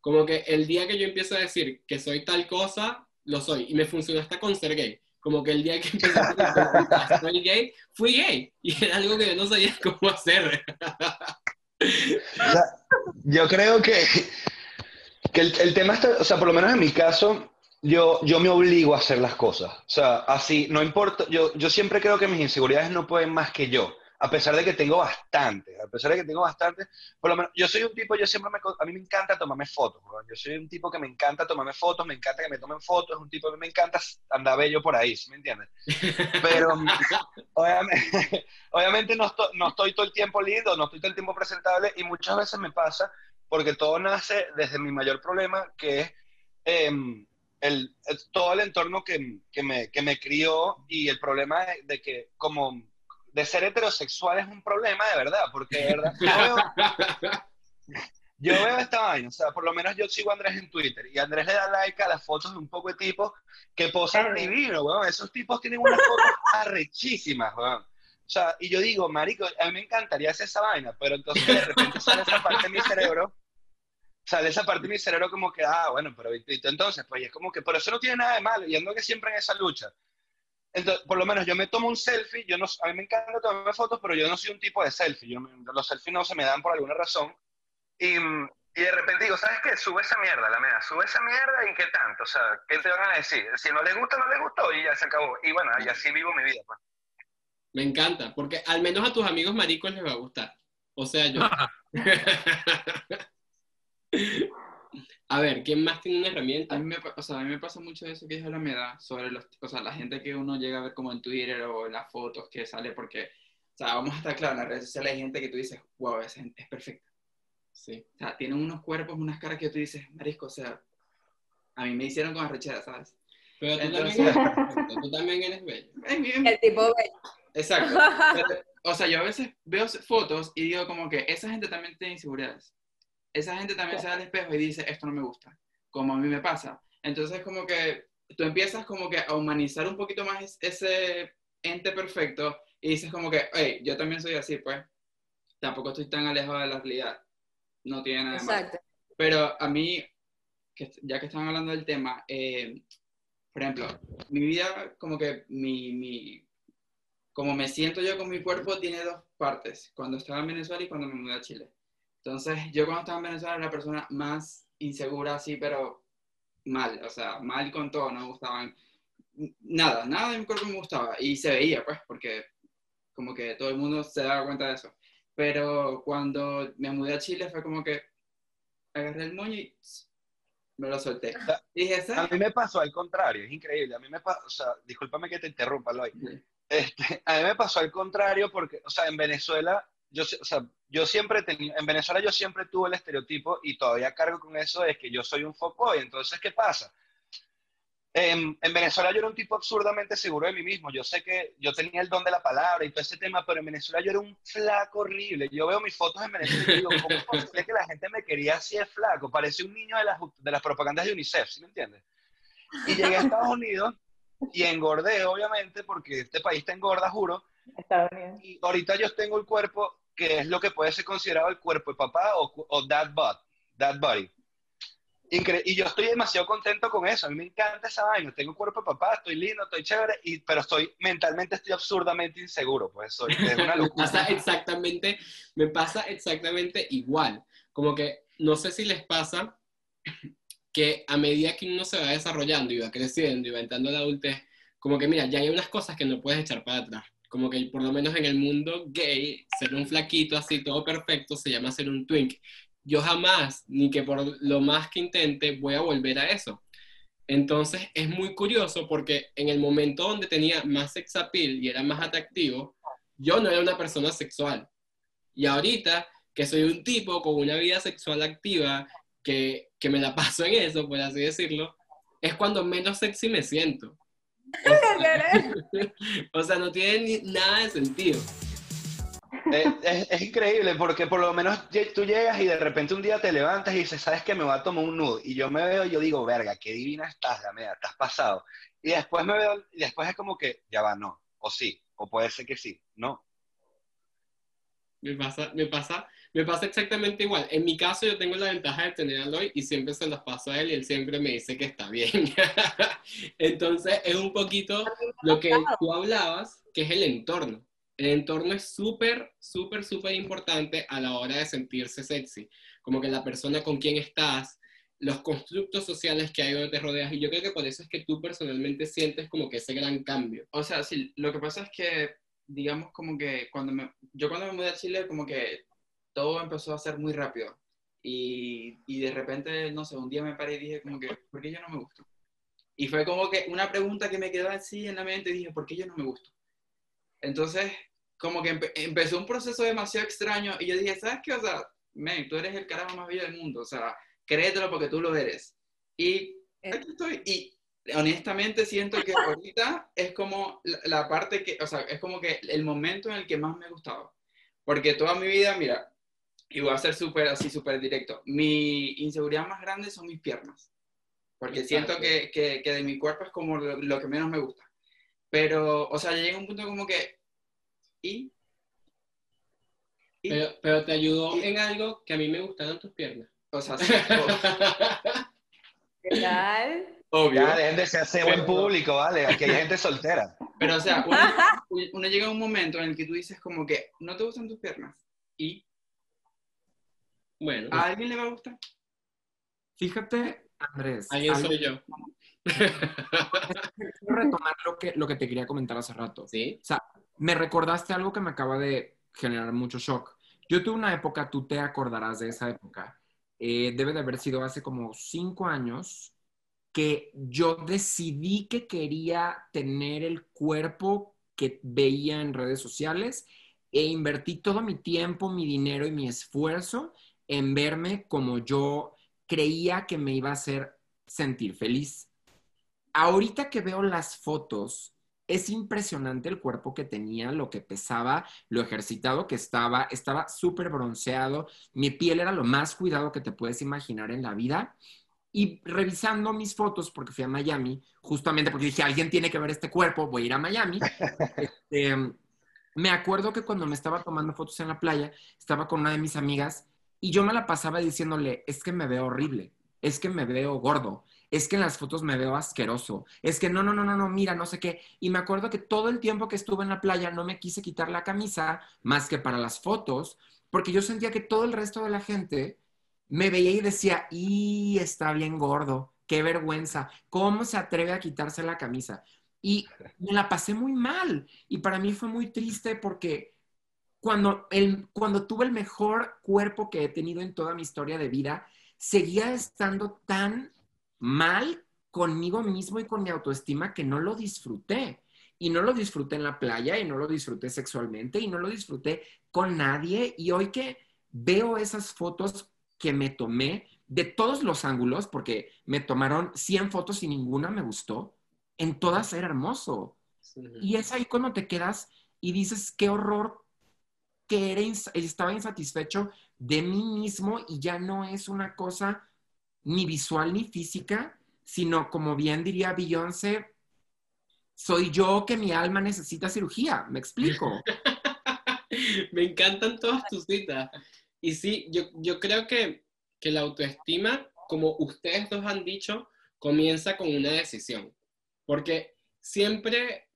Como que el día que yo empiezo a decir que soy tal cosa, lo soy. Y me funcionó hasta con ser gay. Como que el día que empecé a soy gay, fui gay. Y era algo que yo no sabía cómo hacer.
Yo creo que, que el, el tema está, o sea, por lo menos en mi caso, yo, yo me obligo a hacer las cosas. O sea, así, no importa, yo, yo siempre creo que mis inseguridades no pueden más que yo, a pesar de que tengo bastante, a pesar de que tengo bastante, por lo menos, yo soy un tipo, yo siempre me, a mí me encanta tomarme fotos, yo soy un tipo que me encanta tomarme fotos, me encanta que me tomen fotos, es un tipo que me encanta andar bello por ahí, ¿sí me entiendes? Pero, obviamente, obviamente no, estoy, no estoy todo el tiempo lindo, no estoy todo el tiempo presentable y muchas veces me pasa porque todo nace desde mi mayor problema, que es em, el, el- todo el entorno que, que me, que me crió y el problema de, de que como de ser heterosexual es un problema de verdad, porque de verdad yo veo, yo veo esta vaina, o sea, por lo menos yo sigo a Andrés en Twitter y Andrés le da like a las fotos de un poco de tipos que posan divino, weón. Esos tipos tienen unas fotos arrechísimas, weón. O sea, y yo digo, marico, a mí me encantaría hacer esa vaina, pero entonces de repente sale esa parte de mi cerebro, sale esa parte de mi cerebro como que, ah, bueno, pero entonces, pues y es como que, pero eso no tiene nada de malo, y ando que siempre en esa lucha. Entonces, por lo menos yo me tomo un selfie, yo no, a mí me encanta tomarme fotos, pero yo no soy un tipo de selfie, yo, los selfies no se me dan por alguna razón, y, y de repente digo, ¿sabes qué? Sube esa mierda, la mea, sube esa mierda y qué tanto, o sea, ¿qué te van a decir? Si no les gusta, no les gustó y ya se acabó. Y bueno, y así vivo mi vida, pues.
Me encanta, porque al menos a tus amigos maricos les va a gustar. O sea, yo. a ver, ¿quién más tiene una herramienta?
A mí, me, o sea, a mí me pasa mucho eso que dijo la Meda sobre los, o sea, la gente que uno llega a ver como en Twitter o en las fotos que sale porque, o sea, vamos a estar claros, en las redes sociales hay gente que tú dices, wow, esa gente es perfecta.
Sí.
O sea, tienen unos cuerpos, unas caras que tú dices, marisco, o sea, a mí me hicieron con arrechera, ¿sabes?
Pero tú
Entonces-
también eres tú también eres bello.
Es bien-
El tipo
Exacto. Pero, o sea, yo a veces veo fotos y digo como que esa gente también tiene inseguridades. Esa gente también se da al espejo y dice, esto no me gusta, como a mí me pasa. Entonces como que tú empiezas como que a humanizar un poquito más es- ese ente perfecto y dices como que, hey, yo también soy así, pues. Tampoco estoy tan alejado de la realidad. No tiene nada malo.
Exacto.
Pero a mí, que, ya que están hablando del tema, eh, por ejemplo, mi vida, como que mi, mi, como me siento yo con mi cuerpo, tiene dos partes, cuando estaba en Venezuela y cuando me mudé a Chile. Entonces, yo cuando estaba en Venezuela era la persona más insegura, así, pero mal, o sea, mal con todo, no me gustaban nada, nada de mi cuerpo me gustaba. Y se veía, pues, porque como que todo el mundo se daba cuenta de eso. Pero cuando me mudé a Chile fue como que agarré el moño y me lo solté. Y dije,
A
¿sabes?
mí me pasó al contrario, es increíble. A mí me pasó, o sea, discúlpame que te interrumpa, Loy. Este, a mí me pasó al contrario porque, o sea, en Venezuela, yo, o sea, yo siempre tenía, en Venezuela yo siempre tuve el estereotipo y todavía cargo con eso de que yo soy un fuckboy. Entonces, ¿qué pasa? En, en Venezuela yo era un tipo absurdamente seguro de mí mismo. Yo sé que yo tenía el don de la palabra y todo ese tema, pero en Venezuela yo era un flaco horrible. Yo veo mis fotos en Venezuela y digo, ¿cómo es posible que la gente me quería así de flaco? Parecía un niño de las, de las propagandas de UNICEF, ¿sí me entiendes? Y llegué a Estados Unidos y engordé, obviamente, porque este país te engorda, juro.
Estados Unidos.
Y ahorita yo tengo el cuerpo que es lo que puede ser considerado el cuerpo de papá o, o dad bod, dad body. Incre- y yo estoy demasiado contento con eso. A mí me encanta esa vaina. Tengo cuerpo de papá, estoy lindo, estoy chévere, y, pero estoy mentalmente estoy absurdamente inseguro. Pues soy, es una
Me
locura.
pasa exactamente, me pasa exactamente igual. Como que no sé si les pasa que a medida que uno se va desarrollando y va creciendo y va entrando en la adultez, como que mira, ya hay unas cosas que no puedes echar para atrás. Como que por lo menos en el mundo gay, ser un flaquito así, todo perfecto, se llama ser un twink. yo jamás, ni que por lo más que intente, voy a volver a eso. Entonces es muy curioso porque en el momento donde tenía más sex appeal y era más atractivo, yo no era una persona sexual. Y ahorita que soy un tipo con una vida sexual activa, que, que me la paso en eso, por así decirlo, es cuando menos sexy me siento. O sea, no tiene nada de sentido.
Es, increíble porque por lo menos tú llegas y de repente un día te levantas y dices, ¿sabes que Me voy a tomar un nudo. Y yo me veo y yo digo, verga, qué divina estás, Gamea, has pasado. Y después me veo, y después es como que, ya va, no. O sí, o puede ser que sí, no.
Me pasa, me pasa, me pasa exactamente igual. En mi caso, yo tengo la ventaja de tener a Lloyd y siempre se los paso a él y él siempre me dice que está bien. Entonces, es un poquito lo que tú hablabas, que es el entorno. El entorno es súper, súper, súper importante a la hora de sentirse sexy. Como que la persona con quien estás, los constructos sociales que hay donde te rodeas. Y yo creo que por eso es que tú personalmente sientes como que ese gran cambio.
O sea, sí, lo que pasa es que, digamos, como que cuando me, yo cuando me mudé a Chile, como que todo empezó a ser muy rápido. Y, y de repente, no sé, un día me paré y dije como que, ¿por qué yo no me gusto? Y fue como que una pregunta que me quedó así en la mente y dije, ¿por qué yo no me gusto? Entonces, como que empezó un proceso demasiado extraño y yo dije, ¿sabes qué? O sea, men, tú eres el carajo más bello del mundo, o sea, créetelo porque tú lo eres. Y eh. aquí estoy. Y honestamente siento que ahorita es como la, parte que, o sea, es como que el momento en el que más me ha gustado. Porque toda mi vida, mira, y voy a ser súper así, súper directo, mi inseguridad más grande son mis piernas. Porque siento que, que, que, de mi cuerpo es como lo, que menos me gusta. Pero, o sea, llega un punto como que, ¿y?
Pero, pero, te ayudó en algo que a mí me gustaron tus piernas.
O sea, sí,
¿Qué tal?
Obvio. Ya, dejen de ser buen público, ¿vale? Aquí hay gente soltera.
Pero, o sea, uno, llega a un momento en el que tú dices como que no te gustan tus piernas. ¿Y? Bueno. ¿A alguien le va a gustar?
Fíjate, Andrés.
Ahí soy yo.
Quiero retomar lo que, lo que te quería comentar hace rato.
¿Sí?
O sea, me recordaste algo que me acaba de generar mucho shock. Yo tuve una época, tú te acordarás de esa época, eh, debe de haber sido hace como cinco años, que yo decidí que quería tener el cuerpo que veía en redes sociales e invertí todo mi tiempo, mi dinero y mi esfuerzo en verme como yo creía que me iba a hacer sentir feliz. Ahorita que veo las fotos, es impresionante el cuerpo que tenía, lo que pesaba, lo ejercitado que estaba, estaba súper bronceado, mi piel era lo más cuidado que te puedes imaginar en la vida. Y revisando mis fotos, porque fui a Miami, justamente porque dije, alguien tiene que ver este cuerpo, voy a ir a Miami. Este, me acuerdo que cuando me estaba tomando fotos en la playa, estaba con una de mis amigas y yo me la pasaba diciéndole, es que me veo horrible, es que me veo gordo, es que en las fotos me veo asqueroso, es que no, no, no, no, no, mira, no sé qué. Y me acuerdo que todo el tiempo que estuve en la playa no me quise quitar la camisa más que para las fotos, porque yo sentía que todo el resto de la gente me veía y decía, y está bien gordo, qué vergüenza, ¿cómo se atreve a quitarse la camisa? Y me la pasé muy mal. Y para mí fue muy triste porque cuando, el, cuando tuve el mejor cuerpo que he tenido en toda mi historia de vida, seguía estando tan mal conmigo mismo y con mi autoestima que no lo disfruté. Y no lo disfruté en la playa y no lo disfruté sexualmente y no lo disfruté con nadie. Y hoy que veo esas fotos que me tomé de todos los ángulos, porque me tomaron 100 fotos y ninguna me gustó, en todas era hermoso. Y es ahí cuando te quedas y dices, qué horror que era, estaba insatisfecho de mí mismo y ya no es una cosa ni visual ni física, sino como bien diría Beyoncé, soy yo que mi alma necesita cirugía, ¿me explico?
me encantan todas tus citas. Y sí, yo, yo creo que, que la autoestima, como ustedes dos han dicho, comienza con una decisión. Porque siempre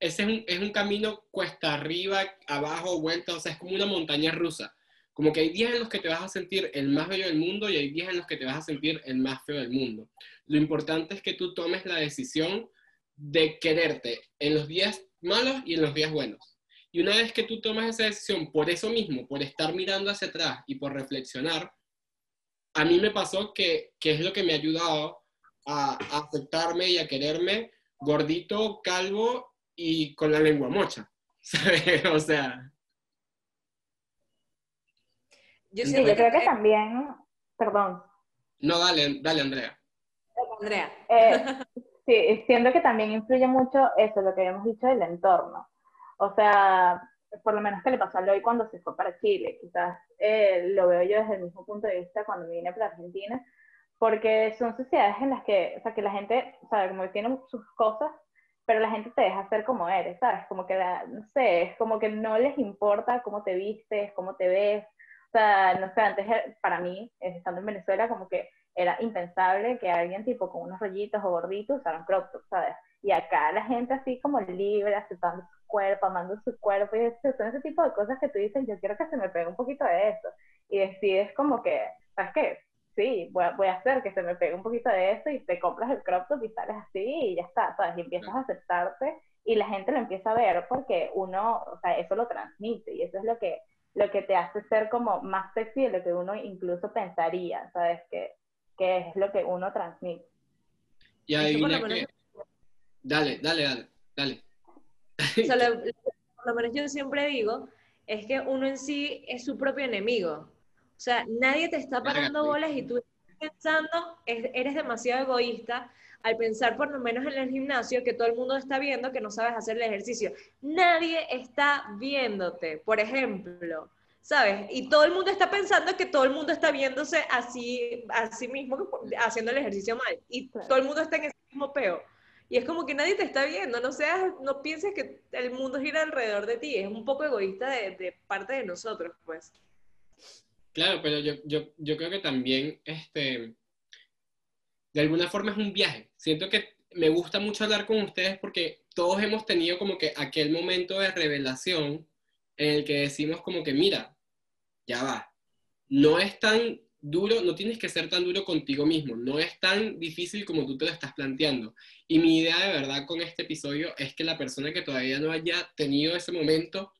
ese es un, es un, camino cuesta arriba, abajo, vuelta, o sea, es como una montaña rusa. Como que hay días en los que te vas a sentir el más bello del mundo y hay días en los que te vas a sentir el más feo del mundo. Lo importante es que tú tomes la decisión de quererte en los días malos y en los días buenos. Y una vez que tú tomas esa decisión por eso mismo, por estar mirando hacia atrás y por reflexionar, a mí me pasó que, que es lo que me ha ayudado a, a aceptarme y a quererme gordito, calvo y con la lengua mocha. ¿sabes? O sea,
Yo
Sí, yo creo que también, perdón,
no, dale, dale, Andrea.
Andrea,
Eh, sí, siento que también influye mucho eso, lo que habíamos dicho del entorno. O sea, por lo menos que le pasó a Loy cuando se fue para Chile. Quizás eh, lo veo yo desde el mismo punto de vista cuando me vine para Argentina, porque son sociedades en las que, o sea, que la gente, o sea, como que tiene sus cosas, pero la gente te deja ser como eres, ¿sabes? Como que, la, no sé, es como que no les importa cómo te vistes, cómo te ves. O sea, no sé, antes para mí, eh, estando en Venezuela, como que era impensable que alguien tipo con unos rollitos o gorditos usara un crop top, ¿sabes? Y acá la gente así como libre, aceptando su cuerpo, amando su cuerpo, y son ese tipo de cosas que tú dices, yo quiero que se me pegue un poquito de eso. Y decides como que, ¿sabes qué? Sí, voy a, voy a hacer que se me pegue un poquito de eso y te compras el crop top y sales así y ya está, ¿sabes? Y empiezas a aceptarte y la gente lo empieza a ver porque uno, o sea, eso lo transmite y eso es lo que, lo que te hace ser como más sexy de lo que uno incluso pensaría, ¿sabes? Que, que es lo que uno transmite.
Y
que lo
adivina. Dale, dale, dale, dale.
o sea, lo, por lo menos yo siempre digo, es que uno en sí es su propio enemigo. O sea, nadie te está parando bolas y tú estás pensando, es- eres demasiado egoísta al pensar por lo menos en el gimnasio que todo el mundo está viendo que no sabes hacer el ejercicio. Nadie está viéndote, por ejemplo, ¿sabes? Y todo el mundo está pensando que todo el mundo está viéndose así, a sí mismo haciendo el ejercicio mal. Y todo el mundo está en ese mismo peo. Y es como que nadie te está viendo, no seas, no pienses que el mundo gira alrededor de ti, es un poco egoísta de, de parte de nosotros, pues.
Claro, pero yo, yo, yo creo que también, este, de alguna forma es un viaje. Siento que me gusta mucho hablar con ustedes porque todos hemos tenido como que aquel momento de revelación en el que decimos como que, mira, ya va, no es tan duro, no tienes que ser tan duro contigo mismo, no es tan difícil como tú te lo estás planteando. Y mi idea de verdad con este episodio es que la persona que todavía no haya tenido ese momento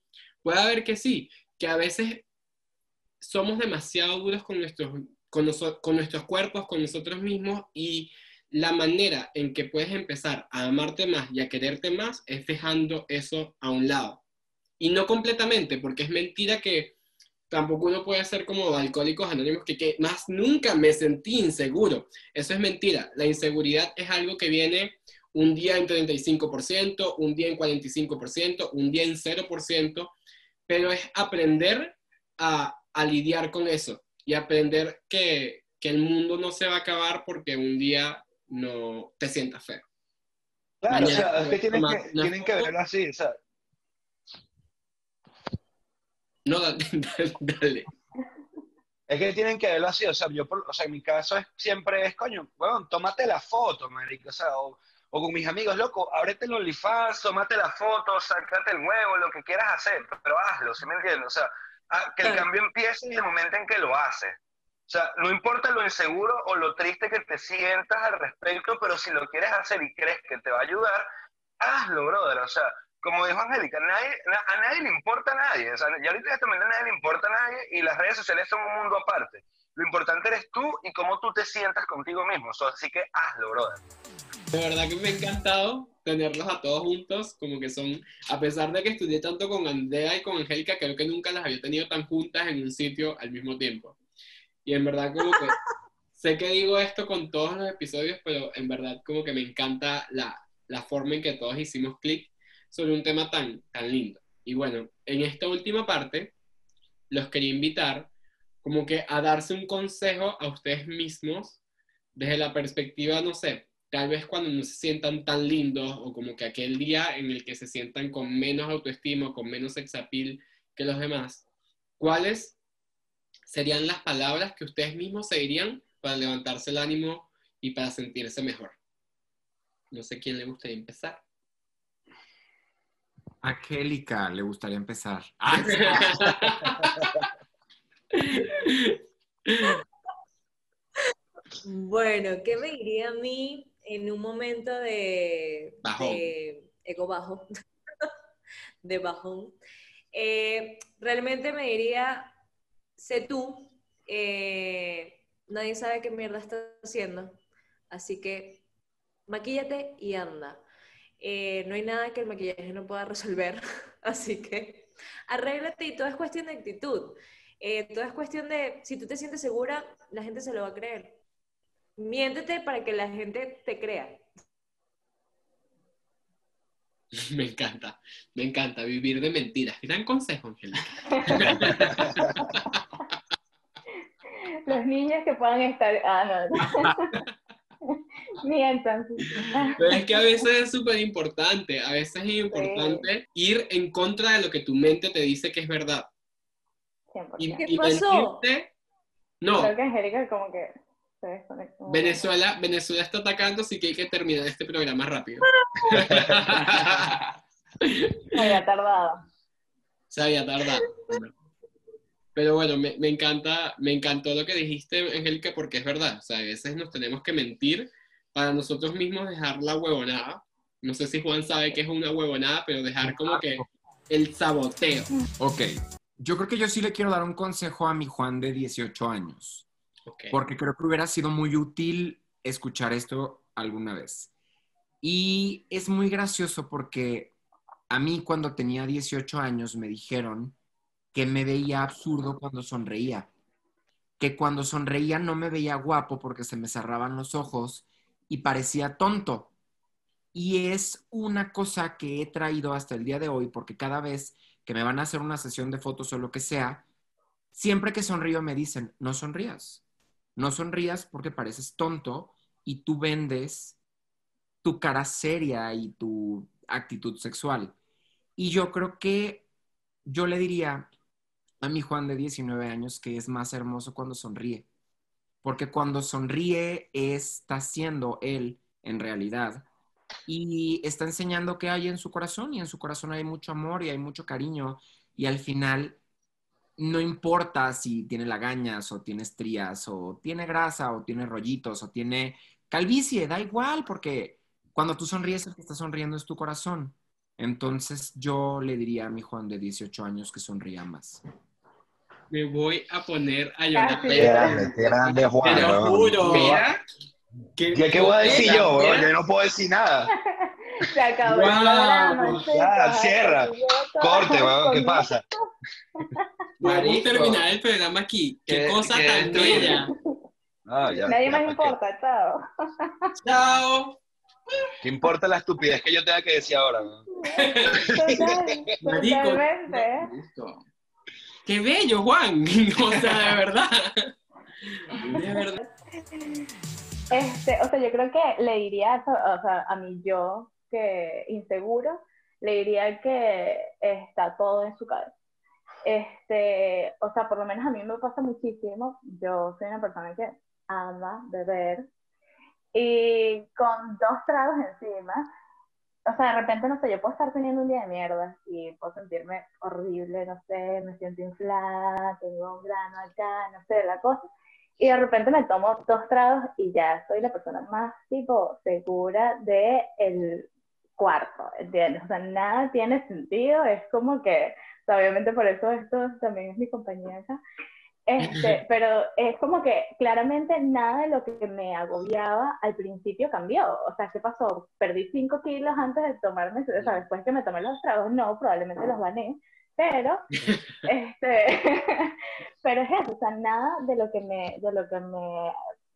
pueda ver que sí, que a veces somos demasiado duros con nuestros, con, noso- con nuestros cuerpos, con nosotros mismos y la manera en que puedes empezar a amarte más y a quererte más es dejando eso a un lado. Y no completamente, porque es mentira que tampoco uno puede ser como alcohólicos anónimos, que, que más nunca me sentí inseguro. Eso es mentira. La inseguridad es algo que viene un día en 35%, un día en 45%, un día en 0%, pero es aprender a, a lidiar con eso y aprender que, que el mundo no se va a acabar porque un día no te sientas feo.
Claro, o
Mañana
sea, es que tienen que, tienen que verlo así, o sea,
No, dale, dale, dale.
es que tienen que verlo así, o sea, yo, por- o sea, en mi caso es, siempre es, coño, bueno, tómate la foto, marico, o sea, o, o con mis amigos, loco, ábrete el OnlyFans, tómate la foto, sácate el huevo, lo que quieras hacer, pero hazlo, ¿sí me entiendes? O sea, ah, que el cambio empiece en el momento en que lo haces. O sea, no importa lo inseguro o lo triste que te sientas al respecto, pero si lo quieres hacer y crees que te va a ayudar, hazlo, brother. O sea, como dijo Angélica, nadie, na- a nadie le importa a nadie. O sea, ya ahorita este momento a nadie le importa a nadie y las redes sociales son un mundo aparte. Lo importante eres tú y cómo tú te sientas contigo mismo. So, así que hazlo, brother.
De verdad que me ha encantado tenerlos a todos juntos, como que son, a pesar de que estudié tanto con Andrea y con Angélica, creo que nunca las había tenido tan juntas en un sitio al mismo tiempo. Y en verdad como que sé que digo esto con todos los episodios, pero en verdad como que me encanta la, la forma en que todos hicimos clic sobre un tema tan, tan lindo. Y bueno, en esta última parte, los quería invitar como que a darse un consejo a ustedes mismos desde la perspectiva, no sé, tal vez cuando no se sientan tan lindos o como que aquel día en el que se sientan con menos autoestima, con menos sex appeal que los demás, ¿cuáles serían las palabras que ustedes mismos se dirían para levantarse el ánimo y para sentirse mejor? No sé quién le gustaría empezar.
A Angélica le gustaría empezar. Ah,
Bueno, ¿qué me diría a mí en un momento de,
Bajón.
de ego bajo, de bajón? Eh, realmente me diría, sé tú, eh, nadie sabe qué mierda estás haciendo. Así que maquíllate y anda. Eh, no hay nada que el maquillaje no pueda resolver, así que arréglate y todo es cuestión de actitud. Todo es cuestión de, si tú te sientes segura, la gente se lo va a creer. Miéntete para que la gente te crea.
Me encanta, me encanta vivir de mentiras. Gran consejo, Angélica.
Los niños que puedan estar. Ah, no. Mientan.
Pero es que a veces es súper importante, a veces es importante ir en contra de lo que tu mente te dice que es verdad.
100%.
Y,
¿Qué
y
pasó?
mentirte- no,
Creo que Angélica como que se desconectó.
Venezuela, Venezuela está atacando, así que hay que terminar este programa rápido.
Me había tardado.
Se había tardado. Pero bueno, me, me encanta, me encantó lo que dijiste, Angélica, porque es verdad. O sea, a veces nos tenemos que mentir para nosotros mismos dejar la huevonada. No sé si Juan sabe que es una huevonada, pero dejar como que el saboteo.
Ok, yo creo que yo sí le quiero dar un consejo a mi Juan de 18 años, Porque creo que hubiera sido muy útil escuchar esto alguna vez. Y es muy gracioso porque a mí cuando tenía 18 años me dijeron que me veía absurdo cuando sonreía, que cuando sonreía no me veía guapo porque se me cerraban los ojos y parecía tonto. Y es una cosa que he traído hasta el día de hoy porque cada vez que me van a hacer una sesión de fotos o lo que sea, siempre que sonrío me dicen, no sonrías, no sonrías porque pareces tonto y tú vendes tu cara seria y tu actitud sexual. Y yo creo que yo le diría a mi Juan de 19 años que es más hermoso cuando sonríe, porque cuando sonríe está siendo él en realidad y está enseñando qué hay en su corazón y en su corazón hay mucho amor y hay mucho cariño y al final no importa si tiene lagañas o tiene estrías o tiene grasa o tiene rollitos o tiene calvicie, da igual porque cuando tú sonríes el que está sonriendo es tu corazón. Entonces yo le diría a mi Juan de 18 años que sonría más.
Me voy a poner a llorar.
Casi.
Qué grande, qué grande Juan.
Te lo juro.
Mira,
¿Qué,
¿Qué, qué voy a decir yo? Yo no puedo decir nada.
Se acabó el
Wow.
programa.
Ya,
chicos.
cierra. Corte, weón, ¿qué pasa?
Podemos terminar el programa aquí. Qué,
Qué-
cosa
qué
tan bella.
Ah, ya,
Nadie
ya,
más importa, chao.
Chao.
¿Qué importa la estupidez que yo tenga que decir ahora? weón?
Total,
Marico.
totalmente.
Qué bello, Juan. O sea, de verdad. De verdad.
Este, o sea, yo creo que le diría o sea, a mi yo que inseguro, le diría que está todo en su cabeza. Este, o sea, por lo menos a mí me pasa muchísimo. Yo soy una persona que ama beber y con dos tragos encima, o sea, de repente, no sé, yo puedo estar teniendo un día de mierda y puedo sentirme horrible, no sé, me siento inflada, tengo un grano acá, no sé, la cosa. Y de repente me tomo dos tragos y ya soy la persona más, tipo, segura de el cuarto, ¿entiendes? O sea, nada tiene sentido, es como que, o sea, obviamente por eso esto también es mi compañía acá, este, pero es como que claramente nada de lo que me agobiaba al principio cambió. O sea, ¿qué pasó? Perdí 5 kilos antes de tomarme, o sea, después que me tomé los tragos, no, probablemente los gané, pero, este, pero es eso, o sea, nada de lo que me, de lo que me,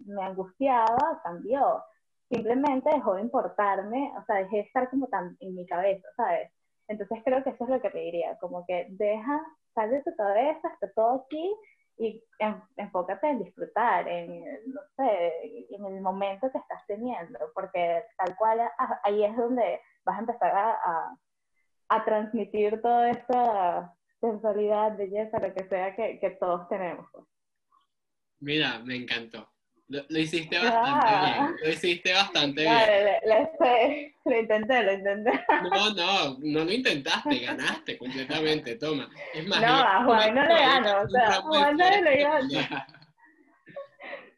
me angustiaba cambió. Simplemente dejó de importarme, o sea, dejé de estar como tan en mi cabeza, ¿sabes? Entonces creo que eso es lo que te diría, como que deja, sal de tu cabeza, está todo aquí, y en- enfócate en disfrutar, en, no sé, en el momento que estás teniendo, porque tal cual ah, ahí es donde vas a empezar a, a, transmitir toda esa sensualidad, belleza, lo que sea que, que todos tenemos. pues.
Mira, me encantó. Lo, lo hiciste bastante
Ah.
bien. Lo hiciste bastante bien.
Vale, le- le- le- lo intenté, lo intenté.
No, no, no lo intentaste, ganaste completamente. Toma. Es más,
No, a Juan no le gano, o sea,
de
Juan nadie le gana.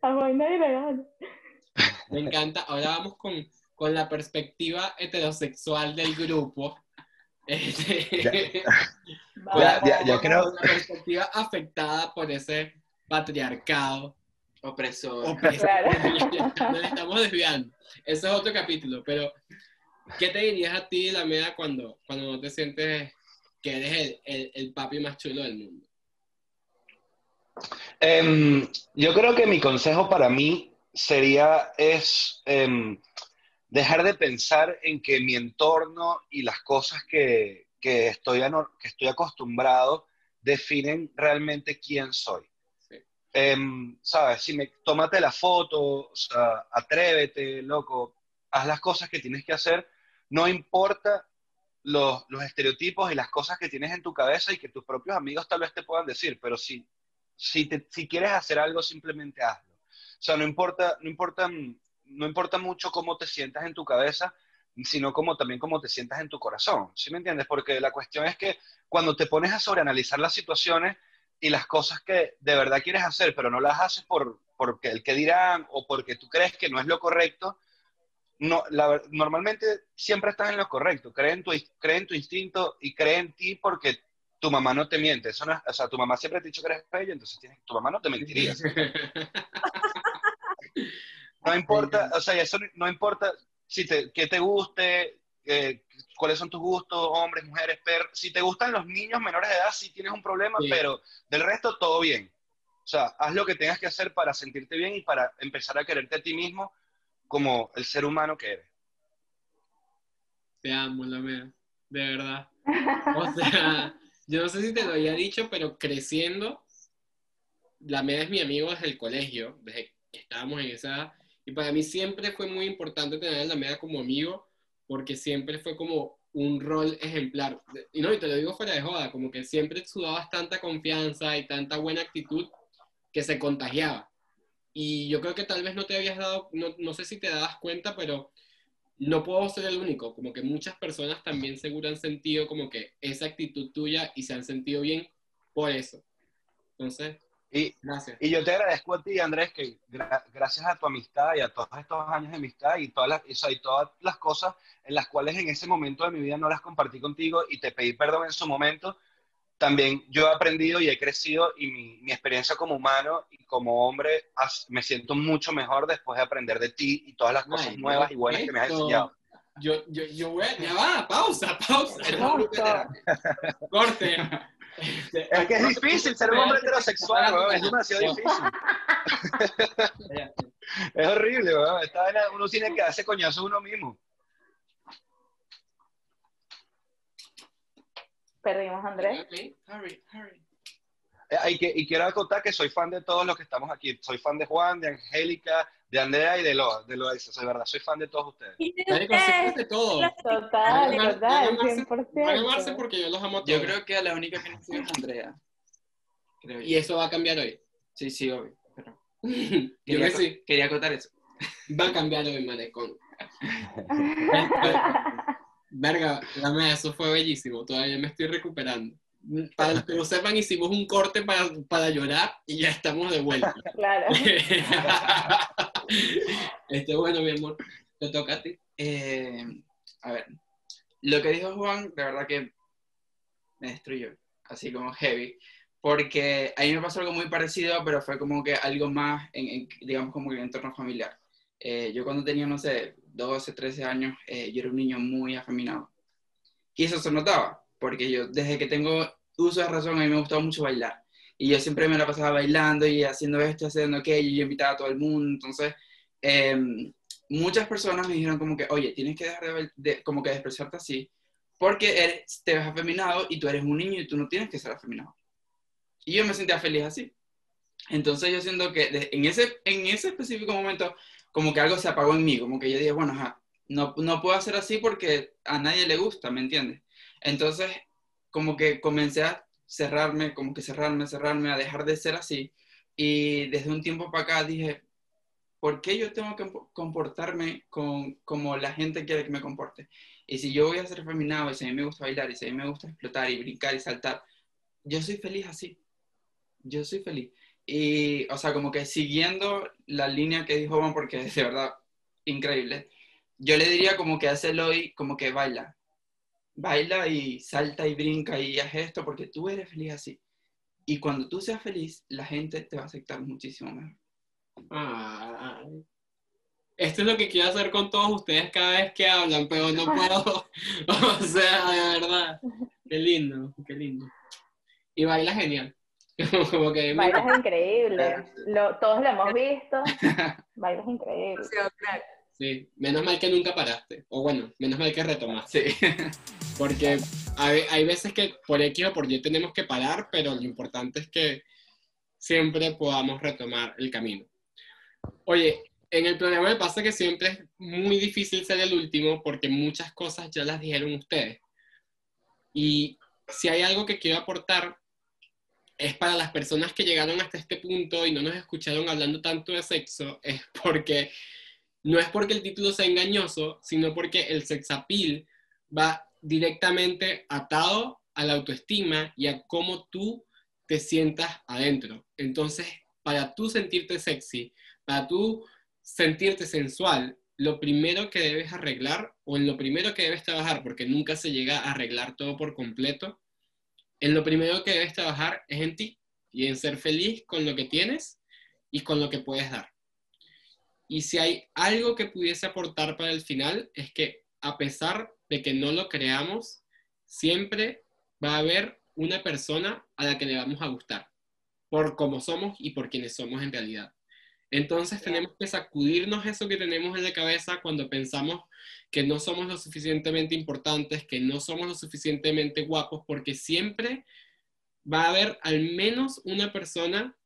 A Juan nadie le gana.
Me encanta. Ahora vamos con, con la perspectiva heterosexual del grupo. Este,
Ya, ya, ya creo-
la perspectiva afectada por ese patriarcado
Opresor.
Opresor.
Claro.
Nos estamos desviando. Eso es otro capítulo, pero ¿qué te dirías a ti, la media, cuando, cuando no te sientes que eres el, el, el papi más chulo del mundo?
Em, yo creo que mi consejo para mí sería es em, dejar de pensar en que mi entorno y las cosas que, que estoy, que estoy acostumbrado definen realmente quién soy. Em, ¿Sabes? Si me tómate la foto, atrévete, loco, haz las cosas que tienes que hacer, no importa los, estereotipos y las cosas que tienes en tu cabeza y que tus propios amigos tal vez te puedan decir, pero si, si quieres hacer algo, simplemente hazlo. O sea, no importa, no importa, no importa mucho cómo te sientas en tu cabeza, sino como también cómo te sientas en tu corazón. ¿Sí me entiendes? Porque la cuestión es que cuando te pones a sobreanalizar las situaciones y las cosas que de verdad quieres hacer, pero no las haces por porque el que dirán o porque tú crees que no es lo correcto, no, la normalmente siempre estás en lo correcto. Cree en, tu, cree en tu instinto y cree en ti porque tu mamá no te miente. Eso no o sea, tu mamá siempre te ha dicho que eres bella, entonces tienes, tu mamá no te mentiría. No importa, o sea, eso no- importa si te, qué te guste, eh, cuáles son tus gustos, hombres, mujeres, perros. Si te gustan los niños menores de edad, sí tienes un problema,
Sí.
pero del resto todo bien. O sea, haz lo que tengas que hacer para sentirte bien y para empezar a quererte a ti mismo como el ser humano que eres.
Te amo, la mea, de verdad. O sea, yo no sé si te lo había dicho, pero creciendo, la mea es mi amigo desde el colegio, desde que estábamos en esa edad. Y para mí siempre fue muy importante tener a la mea como amigo, porque siempre fue como un rol ejemplar. Y no, y te lo digo fuera de joda, como que siempre sudabas tanta confianza y tanta buena actitud que se contagiaba. Y yo creo que tal vez no te habías dado, no, no sé si te dabas cuenta, pero no puedo ser el único, como que muchas personas también seguro han sentido como que esa actitud tuya y se han sentido bien por eso. Entonces,
Y,
gracias.
y yo te agradezco a ti, Andrés, que gra- gracias a tu amistad y a todos estos años de amistad y todas, las, y, o sea, y todas las cosas en las cuales en ese momento de mi vida no las compartí contigo y te pedí perdón en su momento, también yo he aprendido y he crecido y mi, mi experiencia como humano y como hombre me siento mucho mejor después de aprender de ti y todas las cosas
Ay,
nuevas y buenas que me has
esto.
enseñado.
Yo, yo, yo voy a, ya va, pausa, pausa.
Terapia.
Corte.
Es que es difícil ser un hombre heterosexual, weón, es demasiado difícil. Es horrible, weón. Uno tiene que darse coñazo uno mismo.
Perdimos a Andrés.
Ok,
Hurry, hurry.
Y, que, y quiero acotar que soy fan de todos los que estamos aquí. Soy fan de Juan, de Angélica, de Andrea y de Loa, de Loaiza. Soy verdad, soy fan de todos ustedes.
Y de ustedes,
de todo.
Total,
amarse-
100%.
Van a amarse porque yo los amo todos.
Yo creo que la única que no sigue es Andrea. Creo yo.
Y eso va a cambiar hoy.
Sí, sí, obvio. Pero
yo
quería,
que sí.
quería acotar eso.
Va a cambiar hoy, maricón. Verga, la mea, eso fue bellísimo. Todavía me estoy recuperando. Para que no sepan, hicimos un corte para, para llorar y ya estamos de vuelta.
claro.
este, bueno, mi amor, te toca a ti.
Eh, a ver, lo que dijo Juan, de verdad que me destruyó, así como heavy, porque a mí me pasó algo muy parecido, pero fue como que algo más, en, en, digamos, como en el entorno familiar. Eh, yo cuando tenía, no sé, 12, 13 años, eh, yo era un niño muy afeminado. Y eso se notaba, porque yo desde que tengo uso de razón, a mí me gustaba mucho bailar. Y yo siempre me la pasaba bailando y haciendo esto, haciendo aquello, y yo invitaba a todo el mundo. Entonces, eh, muchas personas me dijeron como que, oye, tienes que dejar de, de- como que de expresarte así, porque eres, te ves afeminado y tú eres un niño y tú no tienes que ser afeminado. Y yo me sentía feliz así. Entonces yo siento que en, ese, en ese específico momento, como que algo se apagó en mí, como que yo dije, bueno, ajá, no, no puedo hacer así porque a nadie le gusta, ¿me entiendes? Entonces, como que comencé a cerrarme, como que cerrarme, cerrarme, a dejar de ser así. Y desde un tiempo para acá dije, ¿por qué yo tengo que comportarme con, como la gente quiere que me comporte? Y si yo voy a ser feminado, y si a mí me gusta bailar, y si a mí me gusta explotar y brincar y saltar, yo soy feliz así. Yo soy feliz. Y, o sea, como que siguiendo la línea que dijo Juan, porque es de verdad increíble, yo le diría como que hace hoy, como que baila. Baila y salta y brinca y haz esto porque tú eres feliz así. Y cuando tú seas feliz, la gente te va a aceptar muchísimo mejor.
Ay. Esto es lo que quiero hacer con todos ustedes cada vez que hablan, pero no puedo. o sea, de verdad. Qué lindo, qué lindo. Y baila genial. Como que
increíble. Lo- todos lo hemos visto. Bailas increíble.
Sí, menos mal que nunca paraste. O bueno, menos mal que retomaste.
Sí.
Porque hay, hay veces que por X o por Y tenemos que parar, pero lo importante es que siempre podamos retomar el camino. Oye, en el programa me pasa que siempre es muy difícil ser el último porque muchas cosas ya las dijeron ustedes. Y si hay algo que quiero aportar es para las personas que llegaron hasta este punto y no nos escucharon hablando tanto de sexo, es porque no es porque el título sea engañoso, sino porque el sex appeal va directamente atado a la autoestima y a cómo tú te sientas adentro. Entonces, para tú sentirte sexy, para tú sentirte sensual, lo primero que debes arreglar o en lo primero que debes trabajar, porque nunca se llega a arreglar todo por completo, en lo primero que debes trabajar es en ti y en ser feliz con lo que tienes y con lo que puedes dar. Y si hay algo que pudiese aportar para el final, es que a pesar de que no lo creamos, siempre va a haber una persona a la que le vamos a gustar, por cómo somos y por quienes somos en realidad. Entonces tenemos que sacudirnos eso que tenemos en la cabeza cuando pensamos que no somos lo suficientemente importantes, que no somos lo suficientemente guapos, porque siempre va a haber al menos una persona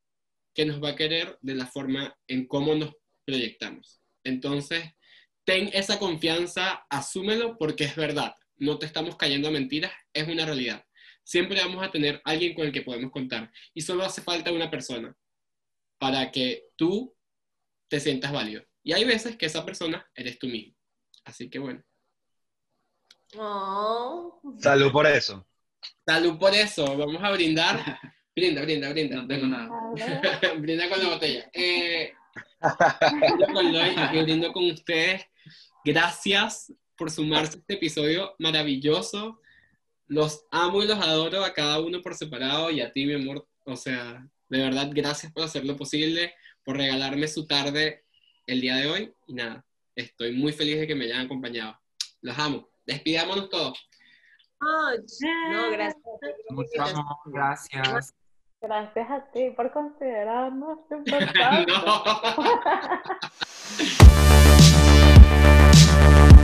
que nos va a querer de la forma en cómo nos proyectamos. Entonces, ten esa confianza, asúmelo porque es verdad. No te estamos cayendo a mentiras, es una realidad. Siempre vamos a tener alguien con el que podemos contar. Y solo hace falta una persona para que tú te sientas válido. Y hay veces que esa persona eres tú mismo. Así que bueno.
Oh.
Salud por eso.
Salud por eso. Vamos a brindar. Brinda, brinda, brinda.
No tengo nada.
Brinda con la botella. Eh, brindo con Loy y brindo con ustedes. Gracias por sumarse a este episodio maravilloso. Los amo y los adoro a cada uno por separado y a ti, mi amor. O sea, de verdad, gracias por hacer lo posible, por regalarme su tarde el día de hoy. Y nada, estoy muy feliz de que me hayan acompañado. Los amo. Despidámonos todos.
Oh, no, gracias.
Mucho amor, gracias.
Gracias a ti por considerarnos tu importante.
no. Thank you.